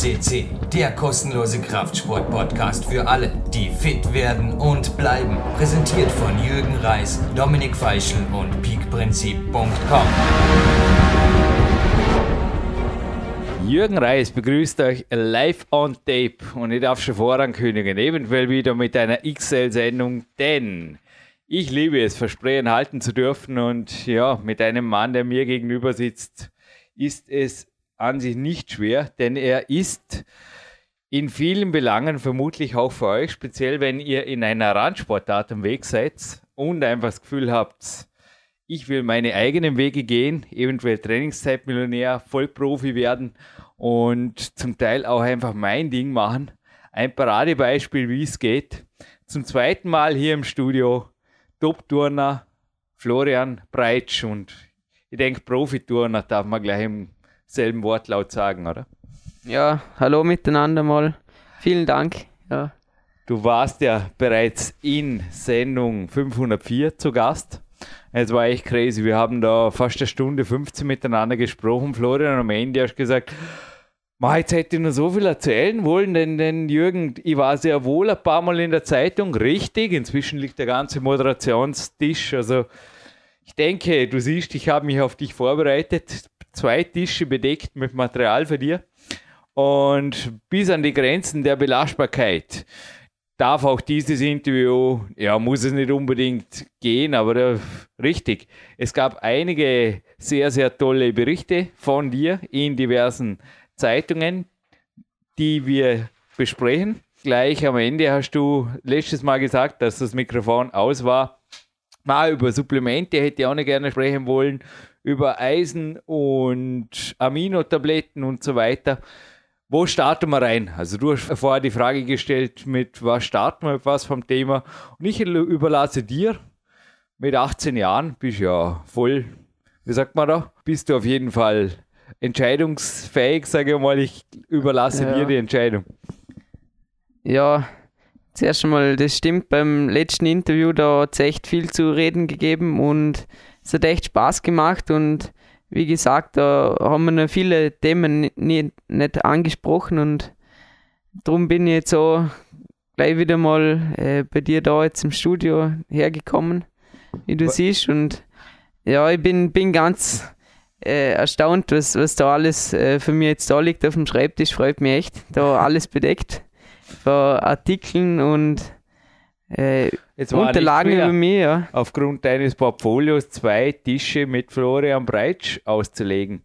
CC, der kostenlose Kraftsport-Podcast für alle, die fit werden und bleiben. Präsentiert von Jürgen Reis, Dominik Feischl und peakprinzip.com. Jürgen Reis begrüßt euch live on tape und ich darf schon vorankündigen, eventuell wieder mit einer XL-Sendung, denn ich liebe es, Versprechen halten zu dürfen und ja, mit einem Mann, der mir gegenüber sitzt, ist es an sich nicht schwer, denn er ist in vielen Belangen vermutlich auch für euch, speziell wenn ihr in einer Randsportart am Weg seid und einfach das Gefühl habt, ich will meine eigenen Wege gehen, eventuell Trainingszeitmillionär, Vollprofi werden und zum Teil auch einfach mein Ding machen. Ein Paradebeispiel, wie es geht. Zum zweiten Mal hier im Studio Top-Turner Florian Breitsch und ich denke, Profiturner darf man gleich im selben Wortlaut sagen, oder? Ja, hallo miteinander mal. Vielen Dank. Ja. Du warst ja bereits in Sendung 504 zu Gast. Es war echt crazy. Wir haben da fast eine Stunde 15 miteinander gesprochen, Florian. Und am Ende hast du gesagt, Ma, jetzt hätte ich noch so viel erzählen wollen, denn, denn Jürgen, ich war sehr wohl ein paar Mal in der Zeitung, richtig. Inzwischen liegt der ganze Moderationstisch. Also ich denke, du siehst, ich habe mich auf dich vorbereitet zwei Tische bedeckt mit Material für dir. Und bis an die Grenzen der Belastbarkeit darf auch dieses Interview, ja, muss es nicht unbedingt gehen, aber äh, richtig. Es gab einige sehr, sehr tolle Berichte von dir in diversen Zeitungen, die wir besprechen. Gleich am Ende hast du letztes Mal gesagt, dass das Mikrofon aus war. Mal über Supplemente hätte ich auch nicht gerne sprechen wollen über Eisen und Aminotabletten und so weiter. Wo starten wir rein? Also du hast vorher die Frage gestellt, mit was starten wir, mit was vom Thema. Und ich überlasse dir, mit 18 Jahren bist du ja voll, wie sagt man da, bist du auf jeden Fall entscheidungsfähig, sage ich mal. Ich überlasse ja. dir die Entscheidung. Ja, zuerst einmal, das stimmt. Beim letzten Interview, da hat es echt viel zu reden gegeben und es hat echt Spaß gemacht und wie gesagt, da haben wir noch viele Themen nie, nicht angesprochen und darum bin ich jetzt so gleich wieder mal äh, bei dir da jetzt im Studio hergekommen, wie du Was? siehst und ja, ich bin, bin ganz äh, erstaunt, was, was da alles äh, für mich jetzt da liegt auf dem Schreibtisch, freut mich echt, da alles bedeckt von Artikeln und äh, Jetzt Unterlagen über mich, ja. Aufgrund deines Portfolios zwei Tische mit Florian Breitsch auszulegen.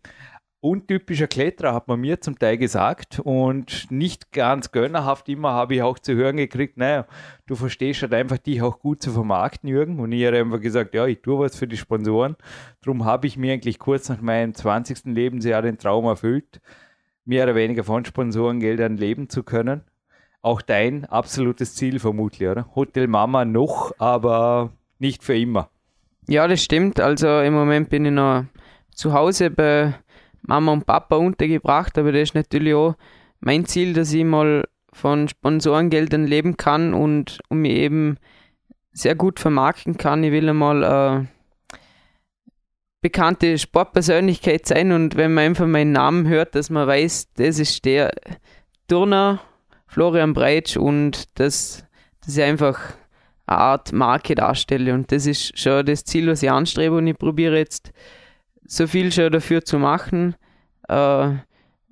Untypischer Kletterer hat man mir zum Teil gesagt und nicht ganz gönnerhaft immer habe ich auch zu hören gekriegt, naja, du verstehst halt einfach, dich auch gut zu vermarkten, Jürgen. Und ich habe einfach gesagt, ja, ich tue was für die Sponsoren. Darum habe ich mir eigentlich kurz nach meinem 20. Lebensjahr den Traum erfüllt, mehr oder weniger von Sponsorengeldern leben zu können auch dein absolutes Ziel vermutlich, oder? Hotel Mama noch, aber nicht für immer. Ja, das stimmt. Also im Moment bin ich noch zu Hause bei Mama und Papa untergebracht, aber das ist natürlich auch mein Ziel, dass ich mal von Sponsorengeldern leben kann und, und mich eben sehr gut vermarkten kann. Ich will einmal äh, bekannte Sportpersönlichkeit sein und wenn man einfach meinen Namen hört, dass man weiß, das ist der Turner Florian Breitsch und das, dass ich einfach eine Art Marke darstelle. Und das ist schon das Ziel, was ich anstrebe und ich probiere jetzt so viel schon dafür zu machen, äh,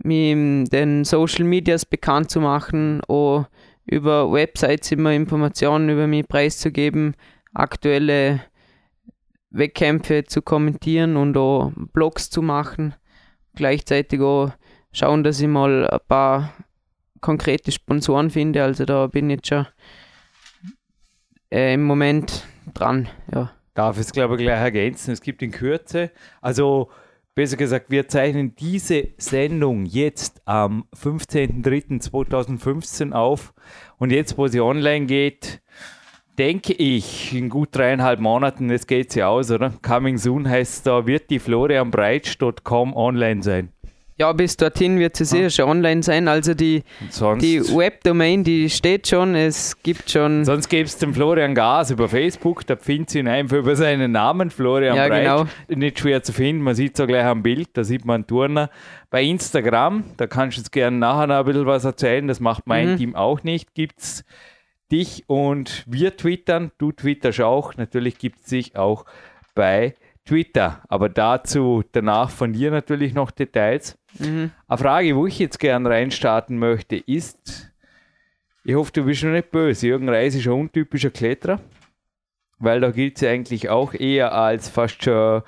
mich in den Social Medias bekannt zu machen, auch über Websites immer Informationen über mich preiszugeben, aktuelle Wettkämpfe zu kommentieren und auch Blogs zu machen. Gleichzeitig auch schauen, dass ich mal ein paar konkrete Sponsoren finde. Also da bin ich jetzt schon äh, im Moment dran. Ja. Darf ich es, glaube ich, gleich ergänzen. Es gibt in Kürze, also besser gesagt, wir zeichnen diese Sendung jetzt am 15.03.2015 auf. Und jetzt, wo sie online geht, denke ich, in gut dreieinhalb Monaten, jetzt geht sie aus, oder? Coming soon heißt da, wird die florianbreitsch.com online sein. Ja, bis dorthin wird sie sicher schon online sein. Also die, die Webdomain, die steht schon. Es gibt schon. sonst gibt es den Florian Gas über Facebook, da findet ihr ihn einfach über seinen Namen, Florian Ja, Breitsch. genau. Nicht schwer zu finden, man sieht es auch gleich am Bild, da sieht man einen Turner. Bei Instagram, da kannst du jetzt gerne nachher noch ein bisschen was erzählen, das macht mein Mhm. Team auch nicht, gibt es dich und wir twittern, du twitterst auch, natürlich gibt es dich auch bei Twitter, aber dazu danach von dir natürlich noch Details. Mhm. Eine Frage, wo ich jetzt gern reinstarten möchte, ist, ich hoffe, du bist noch nicht böse. Jürgen Reis ist ein untypischer Kletterer, weil da gilt es eigentlich auch eher als fast schon,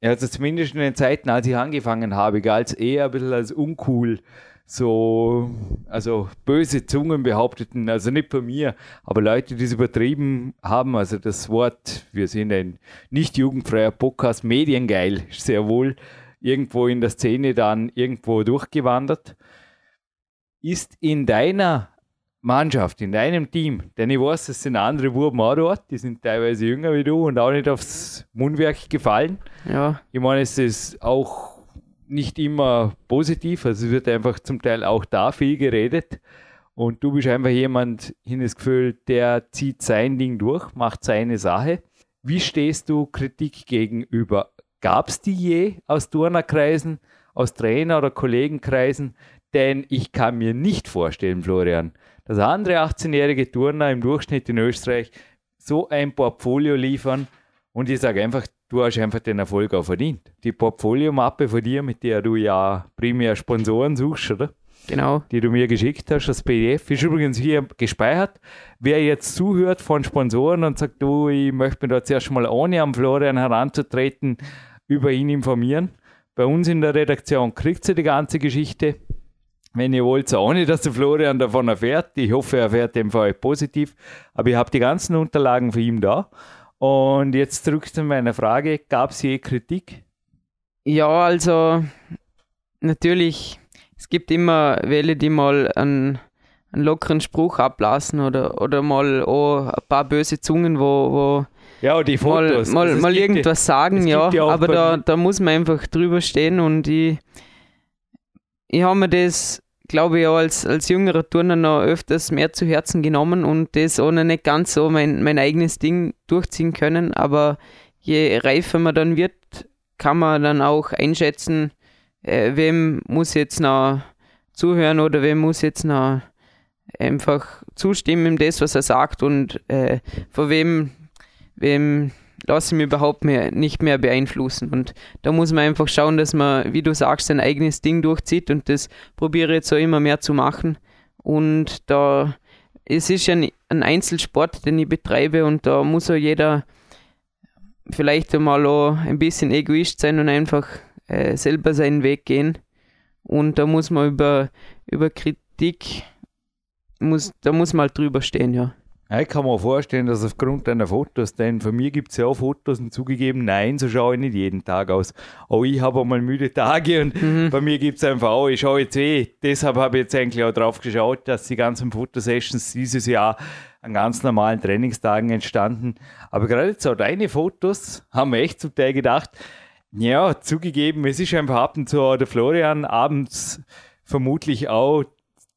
also zumindest in den Zeiten, als ich angefangen habe, galt es eher ein bisschen als uncool. So, also böse Zungen behaupteten, also nicht bei mir, aber Leute, die es übertrieben haben, also das Wort, wir sind ein nicht jugendfreier Podcast, mediengeil, sehr wohl irgendwo in der Szene dann irgendwo durchgewandert. Ist in deiner Mannschaft, in deinem Team, denn ich weiß, es sind andere Buben auch dort, die sind teilweise jünger wie du und auch nicht aufs Mundwerk gefallen. Ja, Ich meine, es ist auch nicht immer positiv, also es wird einfach zum Teil auch da viel geredet. Und du bist einfach jemand, habe das Gefühl, der zieht sein Ding durch, macht seine Sache. Wie stehst du Kritik gegenüber? Gab es die je aus Turnerkreisen, aus Trainer- oder Kollegenkreisen? Denn ich kann mir nicht vorstellen, Florian, dass andere 18-jährige Turner im Durchschnitt in Österreich so ein Portfolio liefern. Und ich sage einfach, du hast einfach den Erfolg auch verdient. Die Portfoliomappe von dir, mit der du ja primär Sponsoren suchst, oder? genau. die du mir geschickt hast, das PDF, ist übrigens hier gespeichert. Wer jetzt zuhört von Sponsoren und sagt, du, ich möchte mich da zuerst mal ohne am Florian heranzutreten, über ihn informieren. Bei uns in der Redaktion kriegt sie die ganze Geschichte. Wenn ihr wollt, ohne dass der Florian davon erfährt. Ich hoffe, er erfährt den für euch positiv. Aber ich habe die ganzen Unterlagen für ihn da. Und jetzt zurück zu meiner Frage: Gab es je Kritik? Ja, also natürlich, es gibt immer welche, die mal einen, einen lockeren Spruch ablassen oder, oder mal auch ein paar böse Zungen, wo, wo Ja, die mal, Fotos. mal, Also es mal gibt die- irgendwas sagen, ja, ja aber da, da muss man einfach drüber stehen und ich, ich habe mir das, glaube ich, als, als jüngerer Turner noch öfters mehr zu Herzen genommen und das auch noch nicht ganz so mein, mein eigenes Ding durchziehen können, aber je reifer man dann wird, kann man dann auch einschätzen, äh, wem muss jetzt noch zuhören oder wem muss jetzt noch einfach zustimmen in das, was er sagt und äh, von wem, wem lasse ich mich überhaupt mehr, nicht mehr beeinflussen. Und da muss man einfach schauen, dass man, wie du sagst, sein eigenes Ding durchzieht und das probiere ich jetzt so immer mehr zu machen. Und da, es ist ja ein- ein Einzelsport, den ich betreibe und da muss auch jeder vielleicht einmal auch ein bisschen egoist sein und einfach äh, selber seinen Weg gehen. Und da muss man über, über Kritik, muss, da muss man halt drüber stehen, ja. Ich kann mir vorstellen, dass aufgrund deiner Fotos, denn von mir gibt es ja auch Fotos und zugegeben, nein, so schaue ich nicht jeden Tag aus. Auch ich habe auch mal müde Tage und Mhm. bei mir gibt es einfach auch, ich schaue jetzt eh, deshalb habe ich jetzt eigentlich auch drauf geschaut, dass die ganzen Fotosessions dieses Jahr an ganz normalen Trainingstagen entstanden. Aber gerade jetzt auch deine Fotos haben wir echt zum Teil gedacht, ja, zugegeben, es ist einfach ab und zu der Florian abends vermutlich auch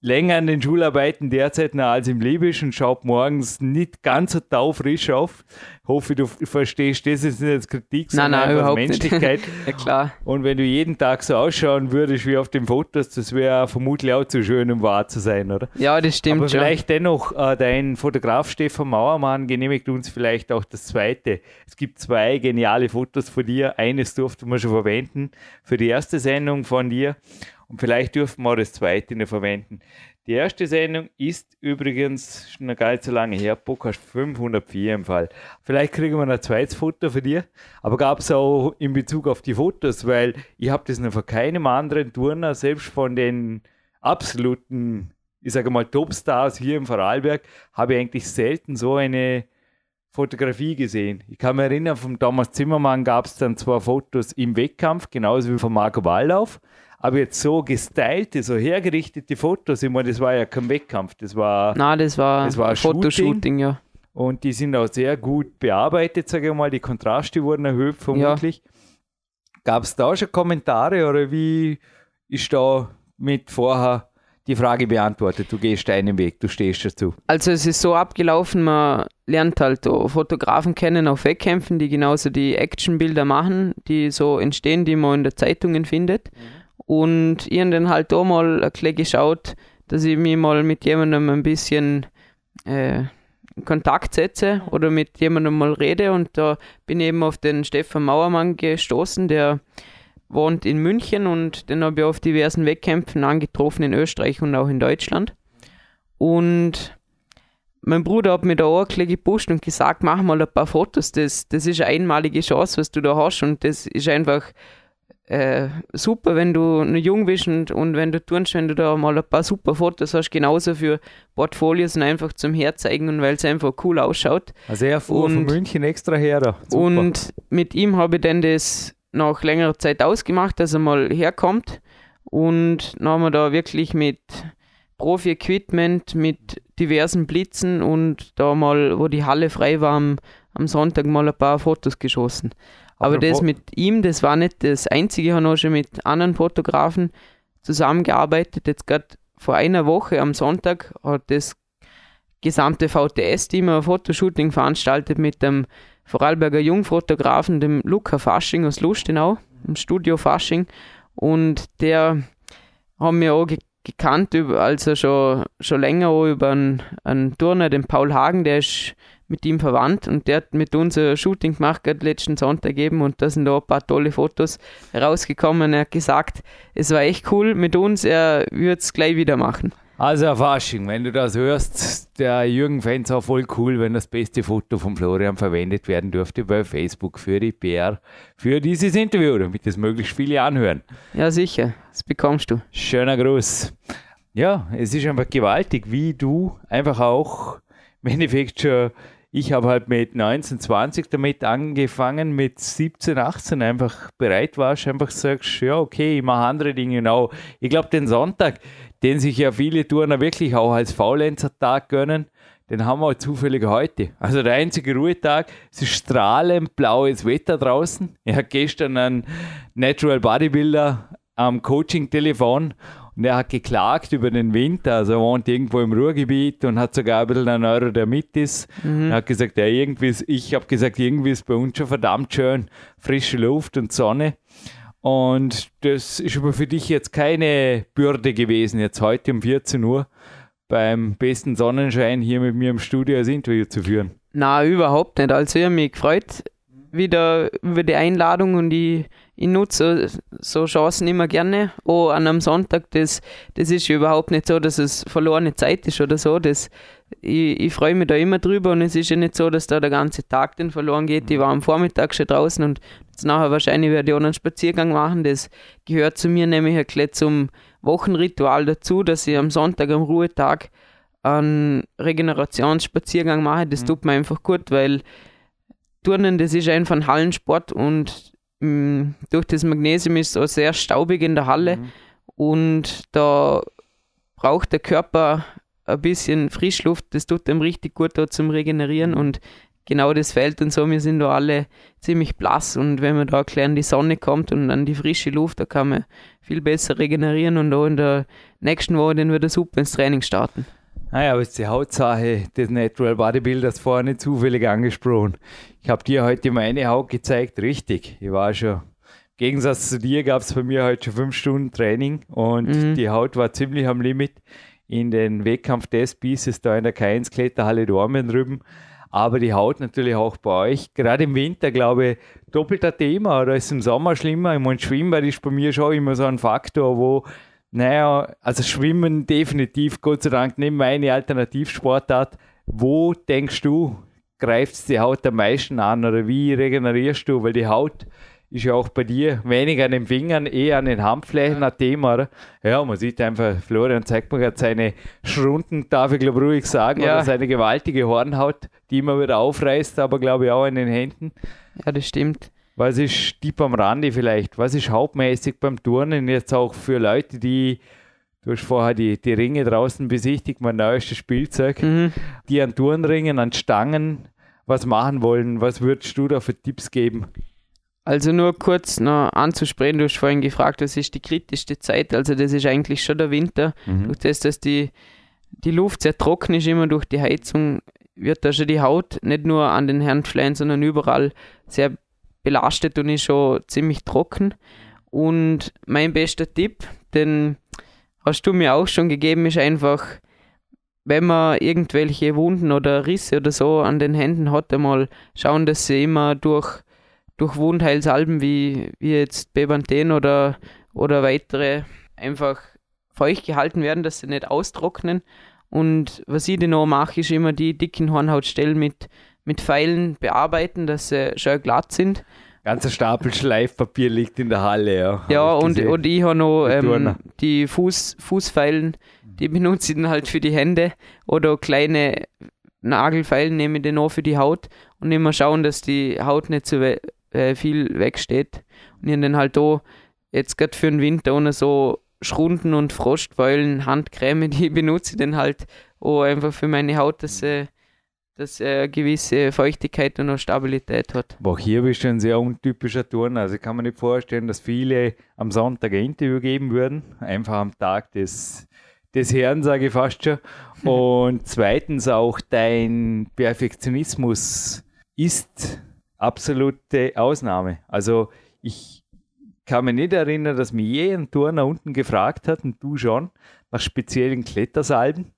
länger an den Schularbeiten derzeit noch als im Liebisch und schaut morgens nicht ganz so taufrisch auf. Hoffe, du verstehst das ist nicht als Kritik, Nein, sondern nein, einfach überhaupt nicht. Menschlichkeit. Ja, klar. Und wenn du jeden Tag so ausschauen würdest wie auf den Fotos, das wäre vermutlich auch zu schön, um wahr zu sein, oder? Ja, das stimmt Aber schon. vielleicht dennoch, äh, dein Fotograf Stefan Mauermann genehmigt uns vielleicht auch das zweite. Es gibt zwei geniale Fotos von dir. Eines durften wir schon verwenden für die erste Sendung von dir. Und vielleicht dürfen wir das zweite noch verwenden. Die erste Sendung ist übrigens schon gar nicht so lange her, Podcast 504 im Fall. Vielleicht kriegen wir ein zweites Foto für dir. Aber gab es auch in Bezug auf die Fotos, weil ich habe das noch von keinem anderen Turner, selbst von den absoluten, ich sage mal, Topstars hier im Vorarlberg, habe ich eigentlich selten so eine Fotografie gesehen. Ich kann mich erinnern, vom Thomas Zimmermann gab es dann zwei Fotos im Wettkampf, genauso wie von Marco Ballauf. Aber jetzt so gestylte, so hergerichtete Fotos, ich meine, das war ja kein Wettkampf, das war, Na, das war, Das war ein Fotoshooting, ja. und die sind auch sehr gut bearbeitet, sage ich mal, die Kontraste wurden erhöht vermutlich. Gab es da schon Kommentare oder wie ist da mit vorher die Frage beantwortet. Du gehst deinen Weg, du stehst dazu. Also es ist so abgelaufen, man lernt halt Fotografen kennen auf Wettkämpfen, die genauso die Actionbilder machen, die so entstehen, die man in der Zeitungen findet. Mhm. Und ich habe dann halt da mal ein geschaut, dass ich mich mal mit jemandem ein bisschen äh, in Kontakt setze oder mit jemandem mal rede. Und da bin ich eben auf den Stefan Mauermann gestoßen, der wohnt in München und den habe ich auf diversen Wettkämpfen angetroffen in Österreich und auch in Deutschland. Und mein Bruder hat mir da auch ein gepusht und gesagt, mach mal ein paar Fotos, das, das ist eine einmalige Chance, was du da hast und das ist einfach äh, super, wenn du noch jung bist und, und wenn du turnst, wenn du da mal ein paar super Fotos hast, genauso für Portfolios und einfach zum Herzeigen und weil es einfach cool ausschaut. Also er fuhr und, von München extra her. Da. Und mit ihm habe ich dann das nach längerer Zeit ausgemacht, dass er mal herkommt. Und dann haben wir da wirklich mit Profi-Equipment, mit diversen Blitzen und da mal, wo die Halle frei war, am, am Sonntag mal ein paar Fotos geschossen. Aber das mit ihm, das war nicht das Einzige. Ich habe auch schon mit anderen Fotografen zusammengearbeitet. Jetzt gerade vor einer Woche am Sonntag hat das gesamte VTS-Team ein Fotoshooting veranstaltet mit dem Vorarlberger Jungfotografen, dem Luca Fasching aus Lustenau, im Studio Fasching. Und der haben wir auch ge gekannt, also schon, schon länger auch über einen, einen Turner, den Paul Hagen, der ist mit ihm verwandt und der hat mit uns ein Shooting gemacht, gerade letzten Sonntag gegeben und da sind da ein paar tolle Fotos rausgekommen. Er hat gesagt, es war echt cool mit uns, er würde es gleich wieder machen. Also Fasching, wenn du das hörst, der Jürgen fände es auch voll cool, wenn das beste Foto von Florian verwendet werden dürfte bei Facebook für die PR, für dieses Interview, damit das möglichst viele anhören. Ja, sicher, das bekommst du. Schöner Gruß. Ja, es ist einfach gewaltig, wie du einfach auch im Endeffekt schon ich habe halt mit 19, 20 damit angefangen, mit 17, 18 einfach bereit warst, einfach sagst, ja, okay, ich mache andere Dinge genau. Ich glaube, den Sonntag, den sich ja viele Turner wirklich auch als Faulenzer-Tag gönnen, den haben wir zufällig heute. Also der einzige Ruhetag, es ist strahlend blaues Wetter draußen. Ich habe gestern einen Natural Bodybuilder am Coaching-Telefon und er hat geklagt über den Wind, also er wohnt irgendwo im Ruhrgebiet und hat sogar ein bisschen einen Neurodermitis. Mhm. Er hat gesagt, ja, irgendwie ist, ich habe gesagt, irgendwie ist bei uns schon verdammt schön frische Luft und Sonne. Und das ist aber für dich jetzt keine Bürde gewesen, jetzt heute um 14 Uhr beim besten Sonnenschein hier mit mir im Studio das Interview zu führen. Na, überhaupt nicht. Also ich habe mich gefreut wieder über die Einladung und ich ich nutze so Chancen immer gerne. Oh, an einem Sonntag, das, das ist überhaupt nicht so, dass es verlorene Zeit ist oder so. Das, ich, ich freue mich da immer drüber und es ist ja nicht so, dass da der ganze Tag dann verloren geht. Ich war am Vormittag schon draußen und jetzt nachher wahrscheinlich werde ich auch einen Spaziergang machen. Das gehört zu mir nämlich ein bisschen zum Wochenritual dazu, dass ich am Sonntag, am Ruhetag, einen Regenerationsspaziergang mache. Das mhm. tut mir einfach gut, weil Turnen, das ist einfach ein Hallensport und Mm, durch das Magnesium ist es auch sehr staubig in der Halle mhm. und da braucht der Körper ein bisschen Frischluft. Das tut ihm richtig gut da zum Regenerieren mhm. und genau das fällt und so. Wir sind da alle ziemlich blass und wenn man da klar die Sonne kommt und an die frische Luft, da kann man viel besser regenerieren und auch in der nächsten Woche dann wieder super ins Training starten. Naja, aber ist die Hautsache des Natural Bodybuilders nicht zufällig angesprochen. Ich habe dir heute meine Haut gezeigt, richtig. Ich war schon, im Gegensatz zu dir gab es bei mir heute schon fünf Stunden Training und mhm. die Haut war ziemlich am Limit in den Wettkampf des Pieces da in der K1 Kletterhalle Dormen drüben. Aber die Haut natürlich auch bei euch. Gerade im Winter, glaube ich, doppelter Thema oder ist im Sommer schlimmer. Ich meine, Schwimmbad ist bei mir schon immer so ein Faktor, wo naja, also Schwimmen definitiv, Gott sei Dank, nicht meine Alternativsportart. Wo denkst du, greift die Haut am meisten an oder wie regenerierst du? Weil die Haut ist ja auch bei dir weniger an den Fingern, eher an den Handflächen ein Thema, oder? Ja, man sieht einfach, Florian zeigt mir gerade seine Schrunden, darf ich glaube ruhig sagen, ja. oder seine gewaltige Hornhaut, die immer wieder aufreißt, aber glaube ich auch in den Händen. Ja, das stimmt. Was ist Tipp am Rande vielleicht? Was ist hauptmäßig beim Turnen jetzt auch für Leute, die, du hast vorher die, die Ringe draußen besichtigt, mein neuestes Spielzeug, mhm. die an Turnringen, an Stangen was machen wollen? Was würdest du da für Tipps geben? Also nur kurz noch anzusprechen, du hast vorhin gefragt, was ist die kritischste Zeit? Also das ist eigentlich schon der Winter. Mhm. Durch das, dass die, die Luft sehr trocken ist, immer durch die Heizung, wird da schon die Haut nicht nur an den Handflächen, sondern überall sehr belastet und ist schon ziemlich trocken. Und mein bester Tipp, den hast du mir auch schon gegeben, ist einfach, wenn man irgendwelche Wunden oder Risse oder so an den Händen hat, einmal schauen, dass sie immer durch, durch Wundheilsalben wie, wie jetzt Bepanthen oder, oder weitere einfach feucht gehalten werden, dass sie nicht austrocknen. Und was ich dann noch mache, ist immer die dicken Hornhautstellen mit, mit Pfeilen bearbeiten, dass sie schön glatt sind. Ganzer Stapel Schleifpapier liegt in der Halle, ja. Ja, und, und ich habe noch Die ähm, die Fuß, Fußpfeilen, die benutze ich dann halt für die Hände oder kleine Nagelfeilen nehme ich dann auch für die Haut und immer schauen, dass die Haut nicht so we äh, viel wegsteht. Und ich habe dann halt auch jetzt gerade für den Winter ohne so Schrunden und Frostbeulen, Handcreme, die benutze ich dann halt auch einfach für meine Haut, dass sie dass er eine gewisse Feuchtigkeit und auch Stabilität hat. Aber auch hier bist du ein sehr untypischer Turner. Also ich kann mir nicht vorstellen, dass viele am Sonntag ein Interview geben würden. Einfach am Tag des, des Herrn, sage ich fast schon. Und zweitens auch dein Perfektionismus ist absolute Ausnahme. Also ich kann mich nicht erinnern, dass mir je ein Turner unten gefragt hat und du schon nach speziellen Klettersalben.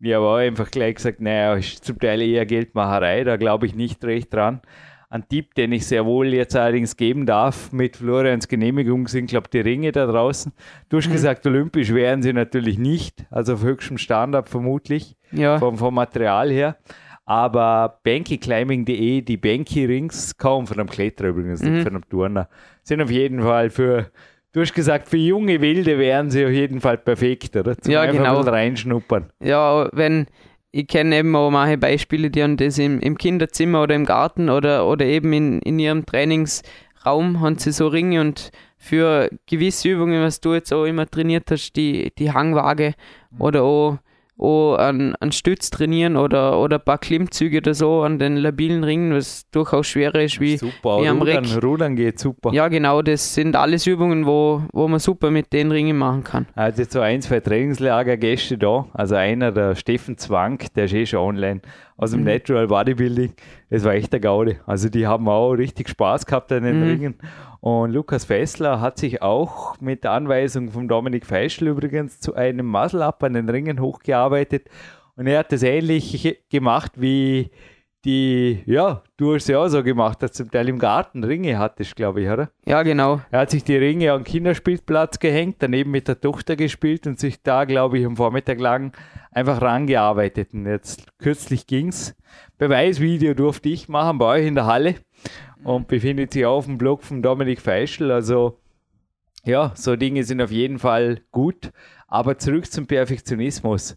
Ich habe auch einfach gleich gesagt, naja, ist zum Teil eher Geldmacherei, da glaube ich nicht recht dran. Ein Tipp, den ich sehr wohl jetzt allerdings geben darf, mit Florians Genehmigung sind, glaube ich, die Ringe da draußen. Du hast gesagt, olympisch wären sie natürlich nicht, also auf höchstem Standard vermutlich, Ja, vom, vom Material her. Aber bankyclimbing.de, die Banky Rings, kaum von einem Kletterer übrigens, nicht Mhm. von einem Turner, sind auf jeden Fall für, du hast gesagt, für junge Wilde wären sie auf jeden Fall perfekt, oder? Zum Ja, einfach genau. reinschnuppern. Ja, wenn ich kenne eben auch manche Beispiele, die haben das im, im Kinderzimmer oder im Garten oder, oder eben in, in ihrem Trainingsraum haben sie so Ringe und für gewisse Übungen, was du jetzt auch immer trainiert hast, die, die Hangwaage oder auch, auch an, an Stütz trainieren oder, oder ein paar Klimmzüge oder so an den labilen Ringen, was durchaus schwerer ist wie, super, wie am Rudern, Reck. Rudern geht super. ja genau, das sind alles Übungen, wo, wo man super mit den Ringen machen kann. Also jetzt so ein, zwei Trainingslagergäste da. Also einer, der Steffen Zwank, der ist eh schon online aus dem Mhm. Natural Bodybuilding. Das war echt der Gaude. Also die haben auch richtig Spaß gehabt an den Mhm. Ringen. Und Lukas Fessler hat sich auch mit der Anweisung von Dominik Feischl übrigens zu einem Muscle-Up an den Ringen hochgearbeitet. Und er hat das ähnlich gemacht wie die, ja, du hast ja auch so gemacht, dass zum Teil im Garten Ringe hattest, glaube ich, oder? Ja, genau. Er hat sich die Ringe am Kinderspielplatz gehängt, daneben mit der Tochter gespielt und sich da, glaube ich, am Vormittag lang einfach rangearbeitet. Und jetzt kürzlich ging's. Beweisvideo durfte ich machen bei euch in der Halle und befindet sich auf dem Blog von Dominik Feischl. Also, ja, so Dinge sind auf jeden Fall gut. Aber zurück zum Perfektionismus.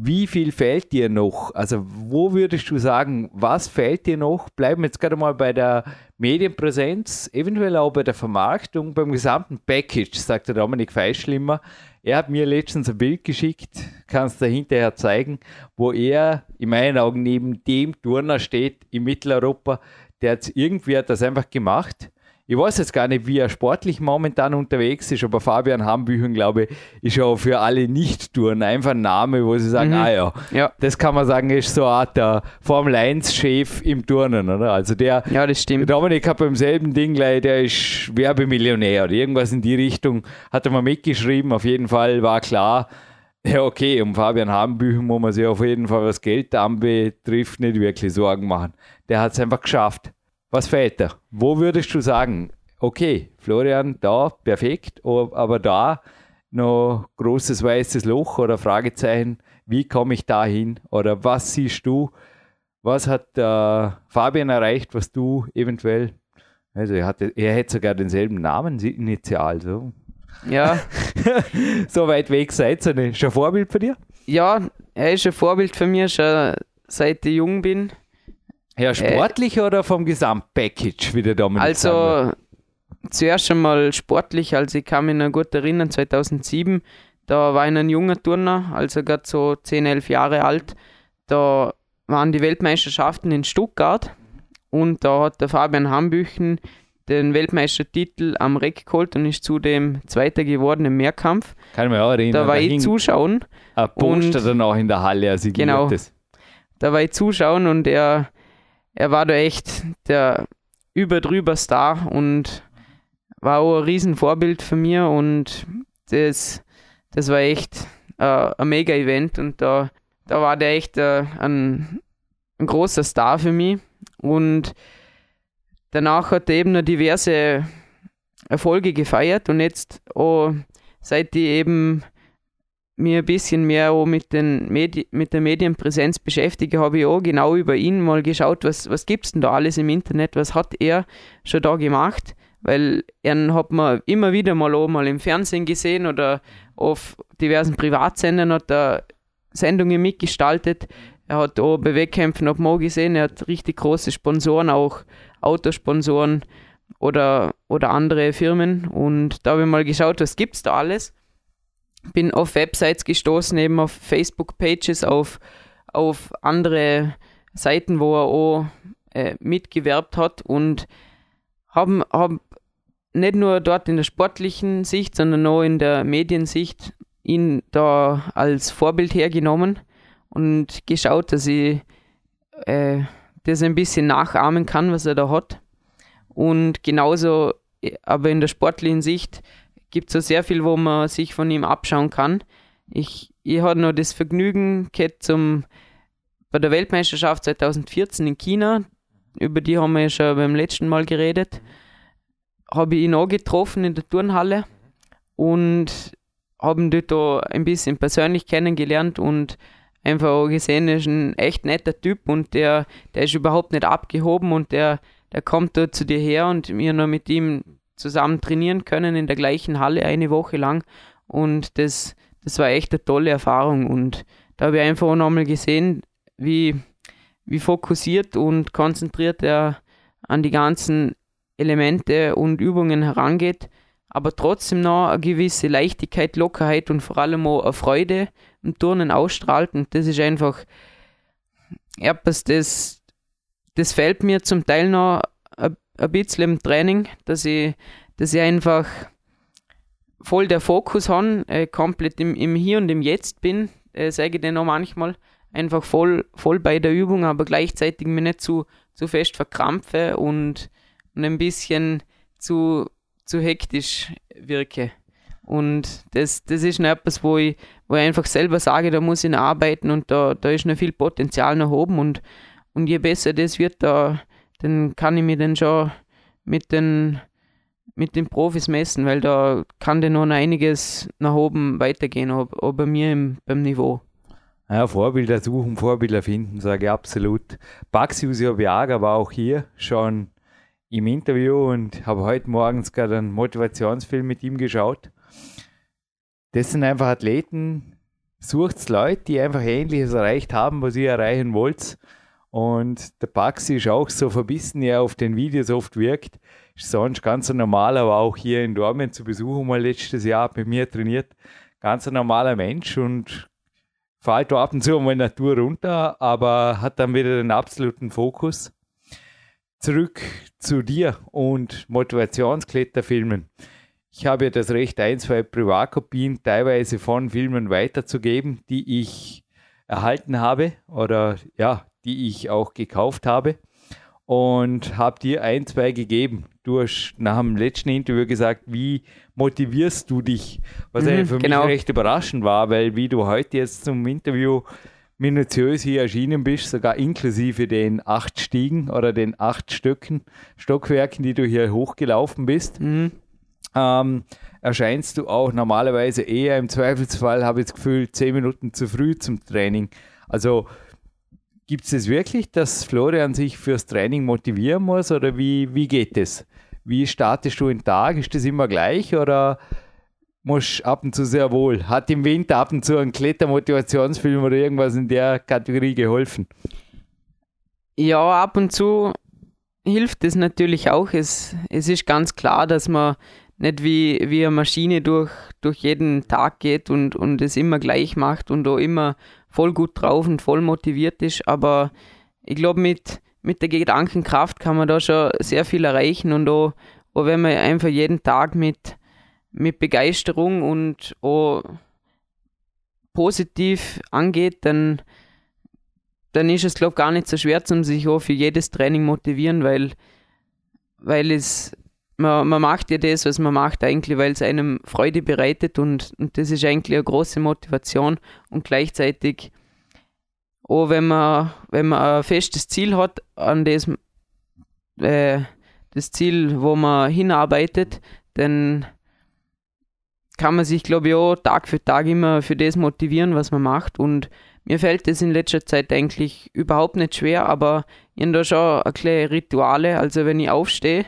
Wie viel fehlt dir noch? Also, wo würdest du sagen, was fehlt dir noch? Bleiben wir jetzt gerade mal bei der Medienpräsenz, eventuell auch bei der Vermarktung, beim gesamten Package, sagt der Dominik Feischl immer. Er hat mir letztens ein Bild geschickt, kannst du hinterher zeigen, wo er in meinen Augen neben dem Turner steht in Mitteleuropa. Der hat irgendwie hat das einfach gemacht. Ich weiß jetzt gar nicht, wie er sportlich momentan unterwegs ist, aber Fabian Hambüchen, glaube ich, ist auch für alle Nicht-Touren einfach ein Name, wo sie sagen, Mhm. ah ja, Ja, das kann man sagen, ist so eine Art der Formel 1-Chef im Turnen, oder? Also der, ja, das der stimmt. Dominik hat beim selben Ding gleich, der ist Werbemillionär oder irgendwas in die Richtung, hat er mal mitgeschrieben. Auf jeden Fall war klar, ja, okay, um Fabian Hambüchen muss man sich auf jeden Fall, was Geld anbetrifft, nicht wirklich Sorgen machen. Der hat es einfach geschafft. Was fehlt da? Wo würdest du sagen, okay, Florian, da perfekt, aber da noch großes weißes Loch oder Fragezeichen, wie komme ich da hin? Oder was siehst du? Was hat äh, Fabian erreicht, was du eventuell, also er, hatte, er hätte sogar denselben Namen, Initial, so. Ja, so weit weg seid ihr nicht. Schon ein Vorbild für dir? ja, er ist ein Vorbild für mich, schon seit ich jung bin. Ja, sportlich oder vom Gesamtpackage, wie der Dominik sagen? Also zuerst einmal sportlich, also ich kann mich noch gut erinnern, 2007, da war ich ein junger Turner, also gerade so 10, 11 Jahre alt. Da waren die Weltmeisterschaften in Stuttgart und da hat der Fabian Hambüchen den Weltmeistertitel am Reck geholt und ist zudem Zweiter geworden im Mehrkampf. Kann ich mich auch erinnern. Da war ich zuschauen. Ein Poster danach in der Halle, also genau, das. Da war ich zuschauen und er, er war da echt der überdrüber Star und war auch ein Riesenvorbild für mich und das, das war echt äh, ein Mega-Event und da, da war der echt äh, ein, ein großer Star für mich und danach hat er eben noch diverse Erfolge gefeiert und jetzt auch, seit ich eben mir ein bisschen mehr auch mit, den Medi mit der Medienpräsenz beschäftige, habe ich auch genau über ihn mal geschaut, was, was gibt es denn da alles im Internet, was hat er schon da gemacht, weil er hat man immer wieder mal auch mal im Fernsehen gesehen oder auf diversen Privatsendern hat er Sendungen mitgestaltet. Er hat auch bei Wettkämpfen auf Mo gesehen, er hat richtig große Sponsoren, auch Autosponsoren oder, oder andere Firmen. Und da habe ich mal geschaut, was gibt es da alles. Bin auf Websites gestoßen, eben auf Facebook-Pages, auf, auf andere Seiten, wo er auch äh, mitgewerbt hat und haben, haben nicht nur dort in der sportlichen Sicht, sondern auch in der Mediensicht ihn da als Vorbild hergenommen und geschaut, dass ich äh, das ein bisschen nachahmen kann, was er da hat. Und genauso, aber in der sportlichen Sicht gibt so sehr viel, wo man sich von ihm abschauen kann. Ich, ich hatte noch das Vergnügen gehabt zum, bei der Weltmeisterschaft 2014 in China, über die haben wir ja schon beim letzten Mal geredet, habe ich ihn auch getroffen in der Turnhalle und haben dort auch ein bisschen persönlich kennengelernt und einfach auch gesehen, er ist ein echt netter Typ und der, der ist überhaupt nicht abgehoben und der, der kommt dort zu dir her und wir noch mit ihm zusammen trainieren können in der gleichen Halle eine Woche lang. Und das, das war echt eine tolle Erfahrung. Und da habe ich einfach auch nochmal gesehen, wie, wie fokussiert und konzentriert er an die ganzen Elemente und Übungen herangeht. Aber trotzdem noch eine gewisse Leichtigkeit, Lockerheit und vor allem auch eine Freude im Turnen ausstrahlt. Und das ist einfach etwas, das, das fällt mir zum Teil noch ein, ein bisschen im Training, dass ich, dass ich einfach voll der Fokus habe, äh, komplett im, im Hier und im Jetzt bin, äh, sage ich dann auch manchmal, einfach voll, voll bei der Übung, aber gleichzeitig mir nicht zu, zu fest verkrampfe und, und ein bisschen zu zu hektisch wirke. Und das, das ist noch etwas, wo ich, wo ich einfach selber sage, da muss ich arbeiten und da, da ist noch viel Potenzial nach oben und, und je besser das wird, da, dann kann ich mich dann schon mit den, mit den Profis messen, weil da kann dann noch einiges nach oben weitergehen, auch, bei mir im, beim Niveau. Ja, Vorbilder suchen, Vorbilder finden, sage ich absolut. Baxi Usiabiaga war auch hier schon im Interview und habe heute morgens gerade einen Motivationsfilm mit ihm geschaut. Das sind einfach Athleten, sucht Leute, die einfach Ähnliches erreicht haben, was ihr erreichen wollt. Und der Baxi ist auch so verbissen, er auf den Videos oft wirkt. Ist sonst ganz normal, aber auch hier in Dortmund zu besuchen, mal letztes Jahr mit mir trainiert. Ganz ein normaler Mensch und fällt ab und zu mal Natur runter, aber hat dann wieder den absoluten Fokus zurück zu dir und Motivationskletterfilmen. Ich habe ja das Recht, ein, zwei Privatkopien teilweise von Filmen weiterzugeben, die ich erhalten habe oder ja, die ich auch gekauft habe und habe dir ein, zwei gegeben. Du hast nach dem letzten Interview gesagt, wie motivierst du dich? Was mhm, für genau. mich recht überraschend war, weil wie du heute jetzt zum Interview minutiös hier erschienen bist, sogar inklusive den acht Stiegen oder den acht Stöcken, Stockwerken, die du hier hochgelaufen bist, mhm. ähm, erscheinst du auch normalerweise eher im Zweifelsfall, habe ich das Gefühl, zehn Minuten zu früh zum Training. Also gibt es es wirklich, dass Florian sich fürs Training motivieren muss oder wie, wie geht es? Wie startest du den Tag? Ist das immer gleich oder muss ab und zu sehr wohl. Hat im Winter ab und zu ein Klettermotivationsfilm oder irgendwas in der Kategorie geholfen? Ja, ab und zu hilft es natürlich auch. Es, es ist ganz klar, dass man nicht wie, wie eine Maschine durch, durch jeden Tag geht und, und es immer gleich macht und auch immer voll gut drauf und voll motiviert ist. Aber ich glaube, mit, mit der Gedankenkraft kann man da schon sehr viel erreichen und auch, aber wenn man einfach jeden Tag mit, mit Begeisterung und auch positiv angeht, dann, dann ist es, glaube ich, gar nicht so schwer, um sich auch für jedes Training motivieren, weil, weil es, man, man macht ja das, was man macht, eigentlich, weil es einem Freude bereitet und, und das ist eigentlich eine große Motivation und gleichzeitig auch wenn man, wenn man ein festes Ziel hat, an das, äh, das Ziel, wo man hinarbeitet, dann kann man sich, glaube ich, auch Tag für Tag immer für das motivieren, was man macht. Und mir fällt das in letzter Zeit eigentlich überhaupt nicht schwer, aber ich habe da schon ein kleine Rituale. Also wenn ich aufstehe,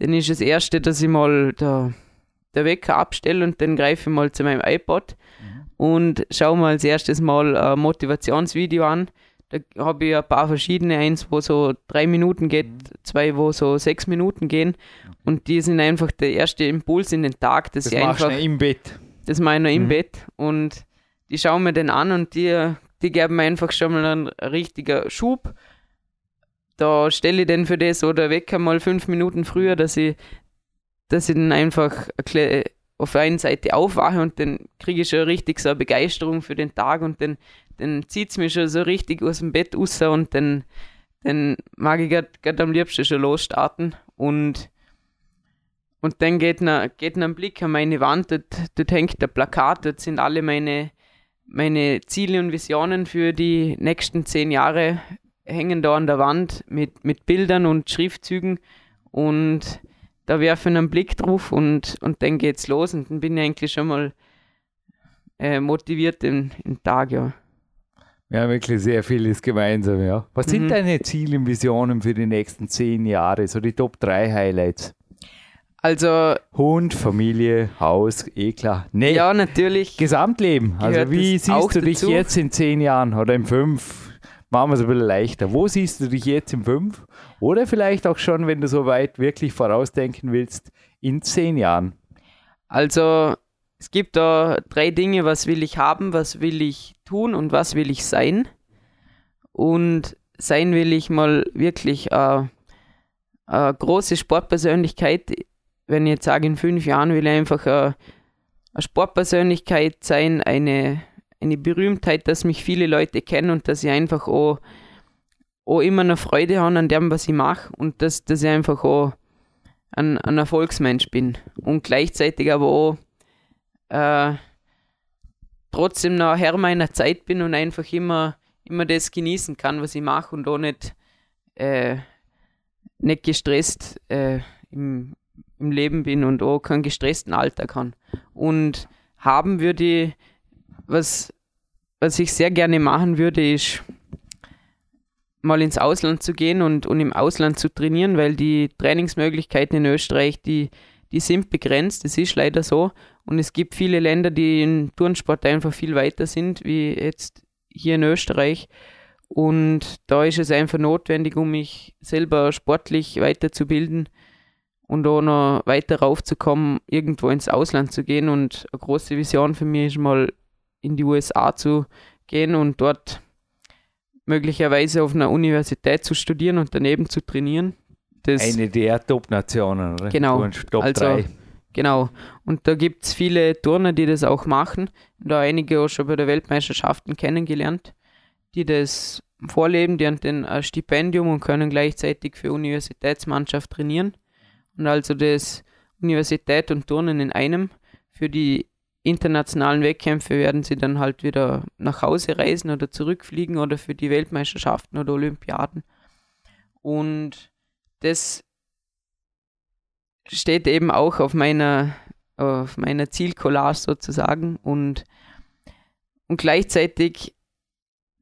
dann ist das Erste, dass ich mal der, der Wecker abstelle und dann greife ich mal zu meinem iPod mhm. und schaue mal als erstes mal ein Motivationsvideo an. Da habe ich ein paar verschiedene, eins, wo so drei Minuten geht, mhm. zwei, wo so sechs Minuten gehen. Und die sind einfach der erste Impuls in den Tag. Dass das ich einfach, im Bett. Das mache ich noch im mhm. Bett. Und die schauen mir dann an und die, die geben mir einfach schon mal einen richtigen Schub. Da stelle ich dann für das oder Wecker mal fünf Minuten früher, dass ich, dass ich dann einfach auf der einen Seite aufwache und dann kriege ich schon richtig so eine Begeisterung für den Tag und dann dann zieht es mich schon so richtig aus dem Bett raus und dann, dann mag ich gerade am liebsten schon losstarten und und dann geht noch, geht ein Blick an meine Wand, dort, dort hängt der Plakat, dort sind alle meine, meine Ziele und Visionen für die nächsten zehn Jahre hängen da an der Wand mit, mit Bildern und Schriftzügen und da werfe ich einen Blick drauf und, und dann geht's los und dann bin ich eigentlich schon mal äh, motiviert im, im Tag, ja. Wir haben wirklich sehr vieles gemeinsam, ja. Was mhm. sind deine Ziele und Visionen für die nächsten zehn Jahre? So die Top 3 Highlights. Also. Hund, Familie, Haus, eh klar. Nee, ja, natürlich. Gesamtleben. Also, wie siehst du dich dazu? jetzt in zehn Jahren oder in fünf? Machen wir es ein bisschen leichter. Wo siehst du dich jetzt in fünf? Oder vielleicht auch schon, wenn du so weit wirklich vorausdenken willst, in zehn Jahren? Also, es gibt da drei Dinge, was will ich haben, was will ich tun und was will ich sein. Und sein will ich mal wirklich äh, eine große Sportpersönlichkeit. Wenn ich jetzt sage, in fünf Jahren will ich einfach eine, eine Sportpersönlichkeit sein, eine, eine Berühmtheit, dass mich viele Leute kennen und dass ich einfach auch, auch immer eine Freude habe an dem, was ich mache und dass, dass ich einfach auch ein, ein Erfolgsmensch bin und gleichzeitig aber auch äh, trotzdem noch Herr meiner Zeit bin und einfach immer, immer das genießen kann, was ich mache und auch nicht, äh, nicht gestresst äh, im, im Leben bin und auch keinen gestressten Alltag habe. Und haben würde, was, was ich sehr gerne machen würde, ist mal ins Ausland zu gehen und, und im Ausland zu trainieren, weil die Trainingsmöglichkeiten in Österreich, die, die sind begrenzt, das ist leider so. Und es gibt viele Länder, die im Turnsport einfach viel weiter sind, wie jetzt hier in Österreich. Und da ist es einfach notwendig, um mich selber sportlich weiterzubilden und auch noch weiter raufzukommen, irgendwo ins Ausland zu gehen. Und eine große Vision für mich ist mal in die USA zu gehen und dort möglicherweise auf einer Universität zu studieren und daneben zu trainieren. Das Eine der Top-Nationen, oder? Genau. Top also, 3. Genau. Und da gibt es viele Turner, die das auch machen. Da einige auch schon bei der Weltmeisterschaften kennengelernt, die das vorleben, die haben dann ein Stipendium und können gleichzeitig für Universitätsmannschaft trainieren. Und also das Universität und Turnen in einem. Für die internationalen Wettkämpfe werden sie dann halt wieder nach Hause reisen oder zurückfliegen oder für die Weltmeisterschaften oder Olympiaden. Und das steht eben auch auf meiner, auf meiner Zielcollage sozusagen und, und gleichzeitig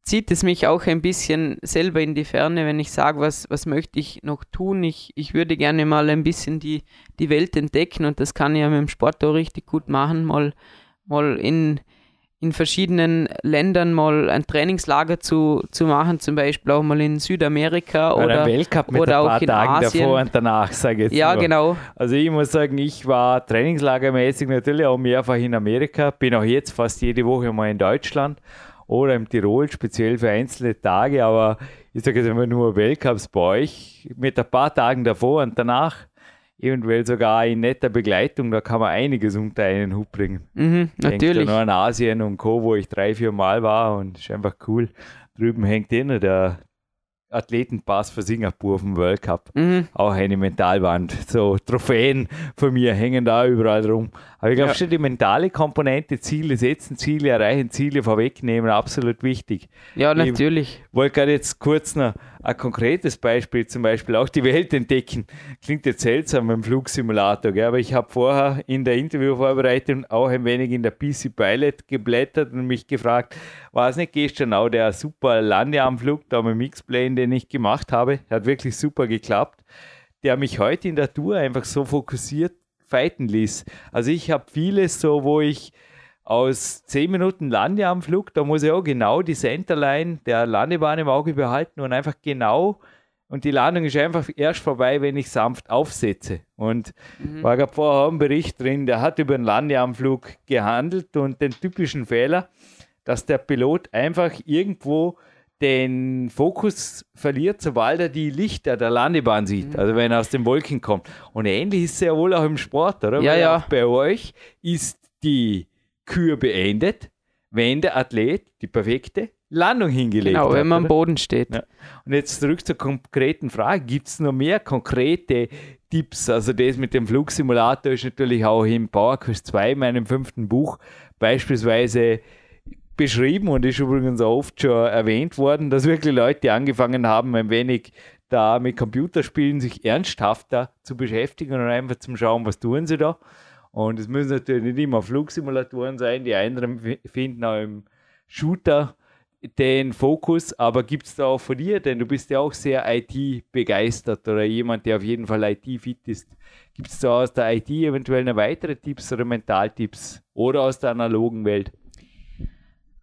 zieht es mich auch ein bisschen selber in die Ferne, wenn ich sage, was, was möchte ich noch tun. Ich, ich würde gerne mal ein bisschen die, die Welt entdecken und das kann ich ja mit dem Sport auch richtig gut machen, mal, mal in, in verschiedenen Ländern mal ein Trainingslager zu, zu machen, zum Beispiel auch mal in Südamerika oder, Weltcup mit oder ein paar auch in Tagen Asien. davor und danach, sage ich jetzt Ja, mal. genau. Also ich muss sagen, ich war trainingslagermäßig natürlich auch mehrfach in Amerika, bin auch jetzt fast jede Woche mal in Deutschland oder im Tirol, speziell für einzelne Tage, aber ich sage jetzt immer nur Weltcups bei euch mit ein paar Tagen davor und danach eventuell sogar in netter Begleitung, da kann man einiges unter einen Hut bringen. Mhm, natürlich. Noch an Asien und Co., wo ich drei, vier Mal war und ist einfach cool. Drüben hängt eh noch der Athletenpass für Singapur vom World Cup. Mhm. Auch eine Mentalwand. So Trophäen von mir hängen da überall rum. Aber ich glaube Ja. schon die mentale Komponente, Ziele setzen, Ziele erreichen, Ziele vorwegnehmen, absolut wichtig. Ja, Ich- natürlich. wollte gerade jetzt kurz noch ein konkretes Beispiel, zum Beispiel auch die Welt entdecken. Klingt jetzt seltsam beim Flugsimulator, gell? aber ich habe vorher in der Interviewvorbereitung auch ein wenig in der PC Pilot geblättert und mich gefragt, war es nicht gestern auch der super Landeanflug da mit dem den ich gemacht habe? Hat wirklich super geklappt. Der mich heute in der Tour einfach so fokussiert fighten ließ. Also ich habe vieles so, wo ich aus 10 Minuten Landeanflug, da muss ich auch genau die Centerline der Landebahn im Auge behalten und einfach genau, und die Landung ist einfach erst vorbei, wenn ich sanft aufsetze. Und war gerade vorher auch ein Bericht drin, der hat über den Landeanflug gehandelt und den typischen Fehler, dass der Pilot einfach irgendwo den Fokus verliert, sobald er die Lichter der Landebahn sieht, also wenn er aus den Wolken kommt. Und ähnlich ist es ja wohl auch im Sport, oder? Ja, Weil ja. Auch bei euch ist die Kür beendet, wenn der Athlet die perfekte Landung hingelegt Genau, hat. wenn man am? Boden steht. Ja. Und jetzt zurück zur konkreten Frage. Gibt es noch mehr konkrete Tipps? Also das mit dem Flugsimulator ist natürlich auch im PowerQuest 2, meinem fünften Buch, beispielsweise beschrieben und ist übrigens auch oft schon erwähnt worden, dass wirklich Leute angefangen haben, ein wenig da mit Computerspielen sich ernsthafter zu beschäftigen und einfach zum Schauen, was tun sie da. Und es müssen natürlich nicht immer Flugsimulatoren sein, die anderen finden auch im Shooter den Fokus, aber gibt es da auch von dir, denn du bist ja auch sehr IT-begeistert oder jemand, der auf jeden Fall IT-fit ist. Gibt es da aus der IT eventuell noch weitere Tipps oder Mentaltipps oder aus der analogen Welt?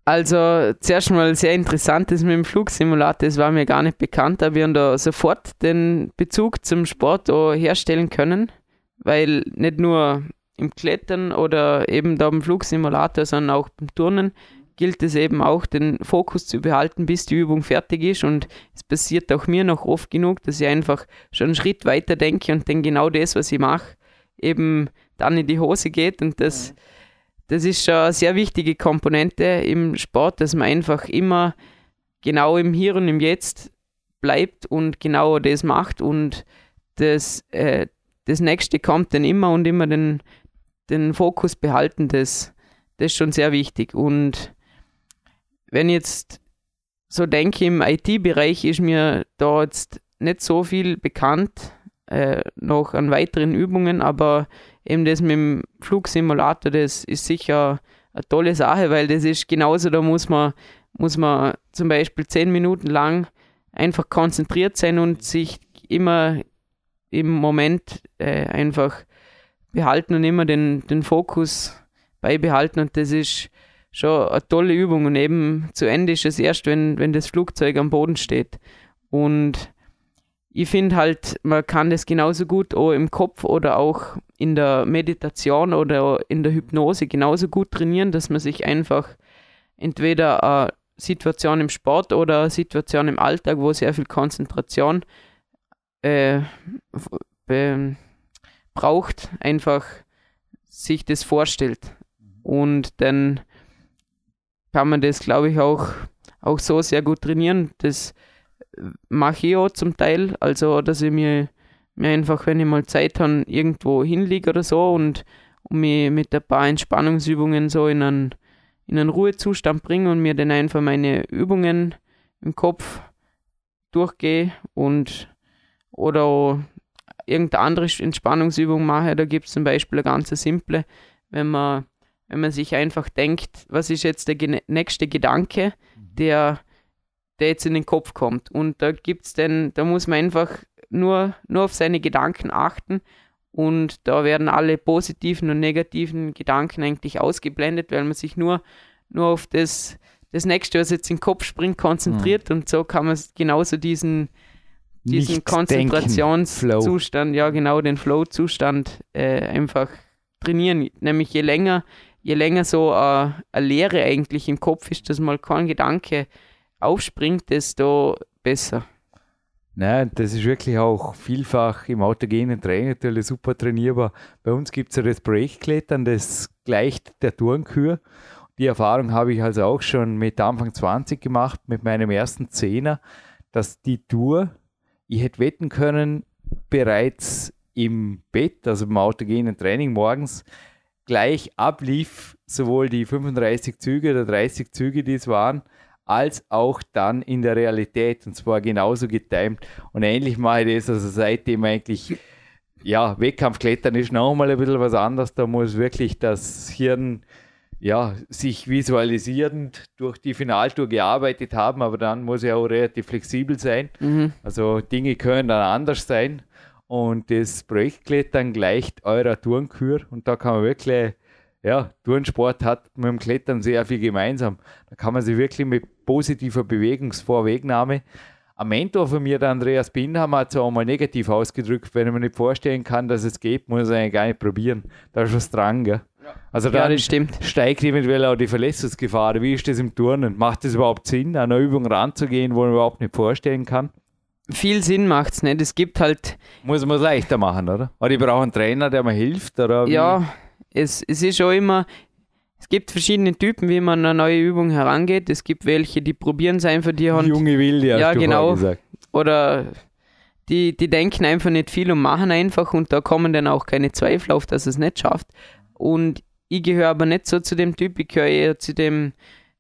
Also zuerst mal sehr interessant ist mit dem Flugsimulator, das war mir gar nicht bekannt, aber wir haben da sofort den Bezug zum Sport herstellen können, weil nicht nur im Klettern oder eben da beim Flugsimulator, sondern auch beim Turnen gilt es eben auch, den Fokus zu behalten, bis die Übung fertig ist. Und es passiert auch mir noch oft genug, dass ich einfach schon einen Schritt weiter denke und dann genau das, was ich mache, eben dann in die Hose geht. Und das das ist schon eine sehr wichtige Komponente im Sport, dass man einfach immer genau im Hier und im Jetzt bleibt und genau das macht. Und das, äh, das nächste kommt dann immer und immer den, den Fokus behalten, das, das ist schon sehr wichtig. Und wenn ich jetzt so denke, im IT-Bereich ist mir da jetzt nicht so viel bekannt, äh, noch an weiteren Übungen, aber eben das mit dem Flugsimulator, das ist sicher eine tolle Sache, weil das ist genauso, da muss man, muss man zum Beispiel zehn Minuten lang einfach konzentriert sein und sich immer im Moment äh, einfach behalten und immer den, den Fokus beibehalten und das ist schon eine tolle Übung und eben zu Ende ist es erst, wenn, wenn das Flugzeug am Boden steht. Und ich finde halt, man kann das genauso gut auch im Kopf oder auch in der Meditation oder in der Hypnose genauso gut trainieren, dass man sich einfach entweder eine Situation im Sport oder eine Situation im Alltag, wo sehr viel Konzentration äh, braucht, einfach sich das vorstellt. Und dann kann man das, glaube ich, auch, auch so sehr gut trainieren. Das mache ich auch zum Teil. Also, dass ich mir, mir einfach, wenn ich mal Zeit habe, irgendwo hinliege oder so und, und mich mit ein paar Entspannungsübungen so in einen, in einen Ruhezustand bringe und mir dann einfach meine Übungen im Kopf durchgehe und oder irgendeine andere Entspannungsübung mache. Da gibt es zum Beispiel eine ganz simple, wenn man, wenn man sich einfach denkt, was ist jetzt der nächste Gedanke, der der jetzt in den Kopf kommt. Und da gibt's dann, da muss man einfach nur, nur auf seine Gedanken achten und da werden alle positiven und negativen Gedanken eigentlich ausgeblendet, weil man sich nur, nur auf das, das nächste, was jetzt in den Kopf springt, konzentriert und so kann man genauso diesen, diesen. Konzentrationszustand, ja genau, den Flow-Zustand äh, einfach trainieren. Nämlich je länger, je länger so äh, eine Leere eigentlich im Kopf ist, dass mal kein Gedanke aufspringt, desto besser. Nein, das ist wirklich auch vielfach im autogenen Training natürlich super trainierbar. Bei uns gibt es ja das Breakklettern, das gleicht der Turnkür. Die Erfahrung habe ich also auch schon mit Anfang 20 gemacht, mit meinem ersten Zehner, dass die Tour, ich hätte wetten können, bereits im Bett, also im autogenen Training morgens, gleich ablief, sowohl die 35 Züge oder 30 Züge, die es waren, als auch dann in der Realität und zwar genauso getimt. Und ähnlich mache ich das also seitdem eigentlich, ja, Wettkampfklettern ist nochmal ein bisschen was anderes. Da muss wirklich das Hirn ja, sich visualisierend durch die Finaltour gearbeitet haben, aber dann muss er auch relativ flexibel sein. Mhm. Also Dinge können dann anders sein. Und das Projektklettern gleicht eurer Turnkür und da kann man wirklich ja, Turnsport hat mit dem Klettern sehr viel gemeinsam. Da kann man sich wirklich mit positiver Bewegungsvorwegnahme. Ein Mentor von mir, der Andreas Bindhammer, hat es auch mal negativ ausgedrückt, wenn man nicht vorstellen kann, dass es geht, muss er eigentlich gar nicht probieren. Da ist was dran, gell? Also dann ja, das stimmt. steigt eventuell auch die Verletzungsgefahr. Wie ist das im Turnen? Macht es überhaupt Sinn, an eine Übung ranzugehen, wo man überhaupt nicht vorstellen kann? Viel Sinn macht es nicht. Es gibt halt. Muss man es leichter machen, oder? Oder ich brauche einen Trainer, der mir hilft, oder? Wie? Ja, es, es ist schon immer, es gibt verschiedene Typen, wie man an eine neue Übung herangeht. Es gibt welche, die probieren es einfach, die haben. Junge Wilde, ja, genau. Gesagt. Oder die, die denken einfach nicht viel und machen einfach und da kommen dann auch keine Zweifel auf, dass es nicht schafft. Und ich gehöre aber nicht so zu dem Typ, ich gehöre eher zu dem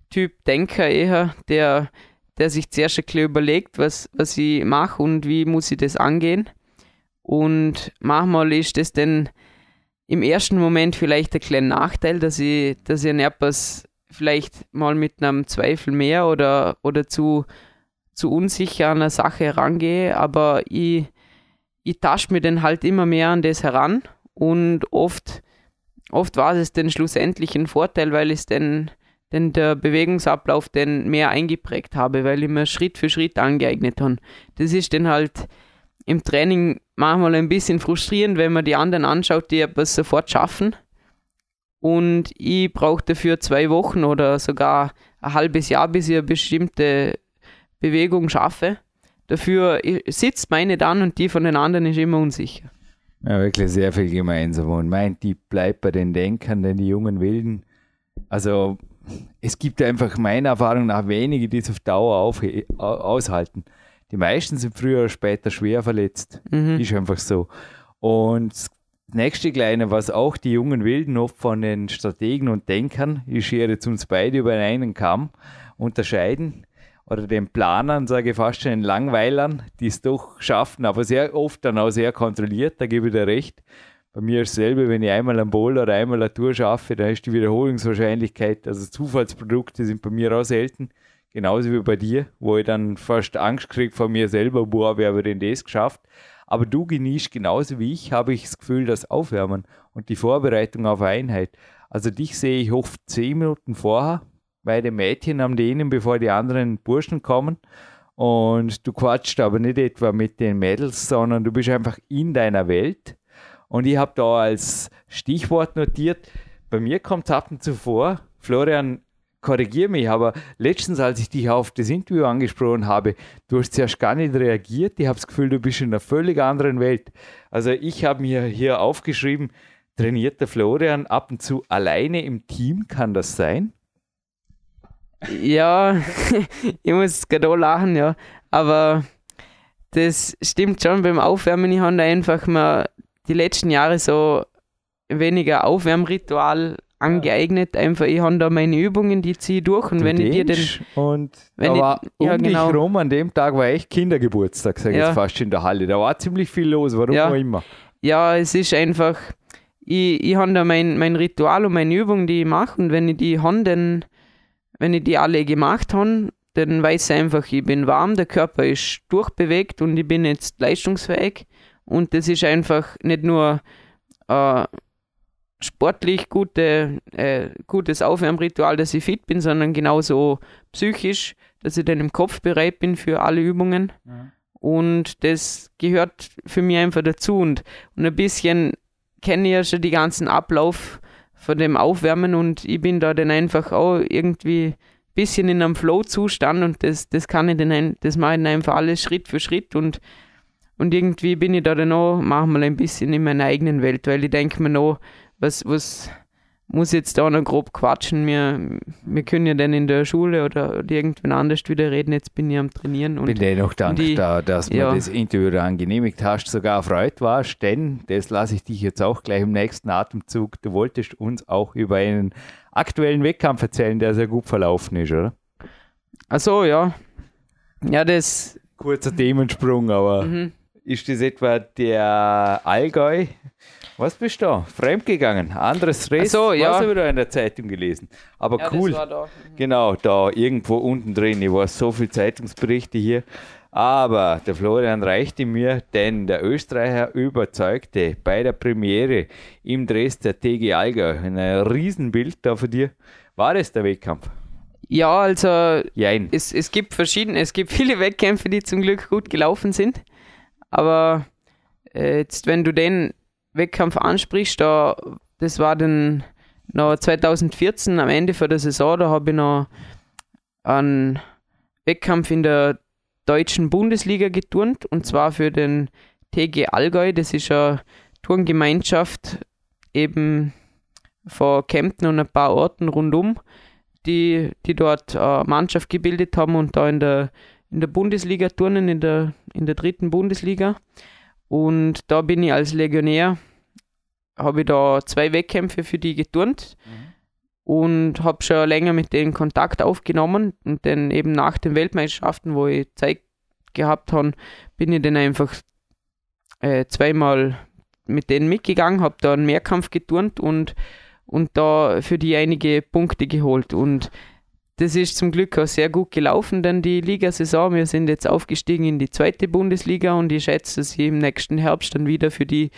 Typ Denker eher, der, der sich zuerst ein bisschen überlegt, was, was ich mache und wie muss ich das angehen. Und manchmal ist das dann im ersten Moment vielleicht ein kleiner Nachteil, dass ich, dass ich etwas vielleicht mal mit einem Zweifel mehr oder, oder zu, zu unsicher an eine Sache herangehe, aber ich, ich tasche mir dann halt immer mehr an das heran und oft, oft war es dann schlussendlich ein Vorteil, weil ich dann denn der Bewegungsablauf dann mehr eingeprägt habe, weil ich mir Schritt für Schritt angeeignet habe. Das ist dann halt im Training manchmal ein bisschen frustrierend, wenn man die anderen anschaut, die etwas sofort schaffen. Und ich brauche dafür zwei Wochen oder sogar ein halbes Jahr, bis ich eine bestimmte Bewegung schaffe. Dafür sitzt meine dann und die von den anderen ist immer unsicher. Ja, wirklich sehr viel gemeinsam. Und mein Tipp bleibt bei den Denkern, den die jungen Wilden. Also es gibt einfach meiner Erfahrung nach wenige, die es auf Dauer auf, aushalten. Die meisten sind früher oder später schwer verletzt. Mhm. Ist einfach so. Und das nächste Kleine, was auch die jungen Wilden oft von den Strategen und Denkern, ich schere jetzt uns beide über einen Kamm, unterscheiden, oder den Planern, sage ich fast schon, den Langweilern, die es doch schaffen, aber sehr oft dann auch sehr kontrolliert, da gebe ich dir recht. Bei mir ist dasselbe, wenn ich einmal am Bowl oder einmal eine Tour schaffe, dann ist die Wiederholungswahrscheinlichkeit, also Zufallsprodukte sind bei mir auch selten. Genauso wie bei dir, wo ich dann fast Angst kriege vor mir selber, wo habe ich aber denn das geschafft. Aber du genießt genauso wie ich, habe ich das Gefühl, das Aufwärmen und die Vorbereitung auf Einheit. Also dich sehe ich oft zehn Minuten vorher bei den Mädchen am denen, bevor die anderen Burschen kommen. Und du quatscht aber nicht etwa mit den Mädels, sondern du bist einfach in deiner Welt. Und ich habe da als Stichwort notiert, bei mir kommt es ab und zu vor, Florian, korrigiere mich, aber letztens, als ich dich auf das Interview angesprochen habe, du hast zuerst gar nicht reagiert. Ich habe das Gefühl, du bist in einer völlig anderen Welt. Also ich habe mir hier aufgeschrieben, trainiert der Florian ab und zu alleine im Team, kann das sein? Ja, ich muss gerade lachen, ja. Aber das stimmt schon beim Aufwärmen. Ich habe da einfach mal die letzten Jahre so weniger Aufwärmritual angeeignet. Einfach, ich habe da meine Übungen, die ziehe ich durch. Und du wenn ich dir den. Und wenn da war ich, um genau. dich rum, an dem Tag war echt Kindergeburtstag, sage ich ja. jetzt fast in der Halle. Da war ziemlich viel los, warum ja. auch immer. Ja, es ist einfach, ich, ich habe da mein, mein Ritual und meine Übungen, die ich mache. Und wenn ich die habe, dann, wenn ich die alle gemacht habe, dann weiß ich einfach, ich bin warm, der Körper ist durchbewegt und ich bin jetzt leistungsfähig. Und das ist einfach nicht nur äh, sportlich gute, äh, gutes Aufwärmritual, dass ich fit bin, sondern genauso psychisch, dass ich dann im Kopf bereit bin für alle Übungen. Ja. Und das gehört für mich einfach dazu. Und, und ein bisschen kenne ich ja schon den ganzen Ablauf von dem Aufwärmen und ich bin da dann einfach auch irgendwie bisschen in einem Flow-Zustand und das, das kann ich dann, das mache ich dann einfach alles Schritt für Schritt und, und irgendwie bin ich da dann auch manchmal ein bisschen in meiner eigenen Welt, weil ich denke mir noch, was, was muss jetzt da noch grob quatschen, wir, wir können ja dann in der Schule oder, irgendwann anders wieder reden, jetzt bin ich am Trainieren. Und, bin dennoch dankbar, dass du ja. das Interview dann genehmigt hast, sogar erfreut warst, denn das lasse ich dich jetzt auch gleich im nächsten Atemzug. Du wolltest uns auch über einen aktuellen Wettkampf erzählen, der sehr gut verlaufen ist, oder? Ach so, ja. Ja, das. Kurzer Themensprung, aber Mhm. Ist das etwa der Allgäu? Was bist du da? Fremdgegangen? Anderes Race? Ach so, ja. Was habe ich da in der Zeitung gelesen? Aber Ja, cool. Das war da. Genau, da irgendwo unten drin. Ich weiß so viele Zeitungsberichte hier. Aber der Florian reichte mir, denn der Österreicher überzeugte bei der Premiere im Dress der TG Allgäu. Ein Riesenbild da von dir. War das der Wettkampf? Ja, also Jein. es, es gibt verschiedene, es gibt viele Wettkämpfe, die zum Glück gut gelaufen sind. Aber äh, jetzt, wenn du den Wettkampf ansprichst, da, das war dann noch 2014 am Ende von der Saison, da habe ich noch einen Wettkampf in der deutschen Bundesliga geturnt und zwar für den TG Allgäu. Das ist eine Turngemeinschaft eben von Kempten und ein paar Orten rundum die, die dort äh, Mannschaft gebildet haben und da in der, in der Bundesliga turnen, in der, in der dritten Bundesliga. Und da bin ich als Legionär, habe ich da zwei Wettkämpfe für die geturnt und habe schon länger mit denen Kontakt aufgenommen und dann eben nach den Weltmeisterschaften, wo ich Zeit gehabt habe, bin ich dann einfach äh, zweimal mit denen mitgegangen, habe da einen Mehrkampf geturnt und und da für die einige Punkte geholt. Und das ist zum Glück auch sehr gut gelaufen, denn die Ligasaison, wir sind jetzt aufgestiegen in die zweite Bundesliga und ich schätze, dass ich im nächsten Herbst dann wieder für die,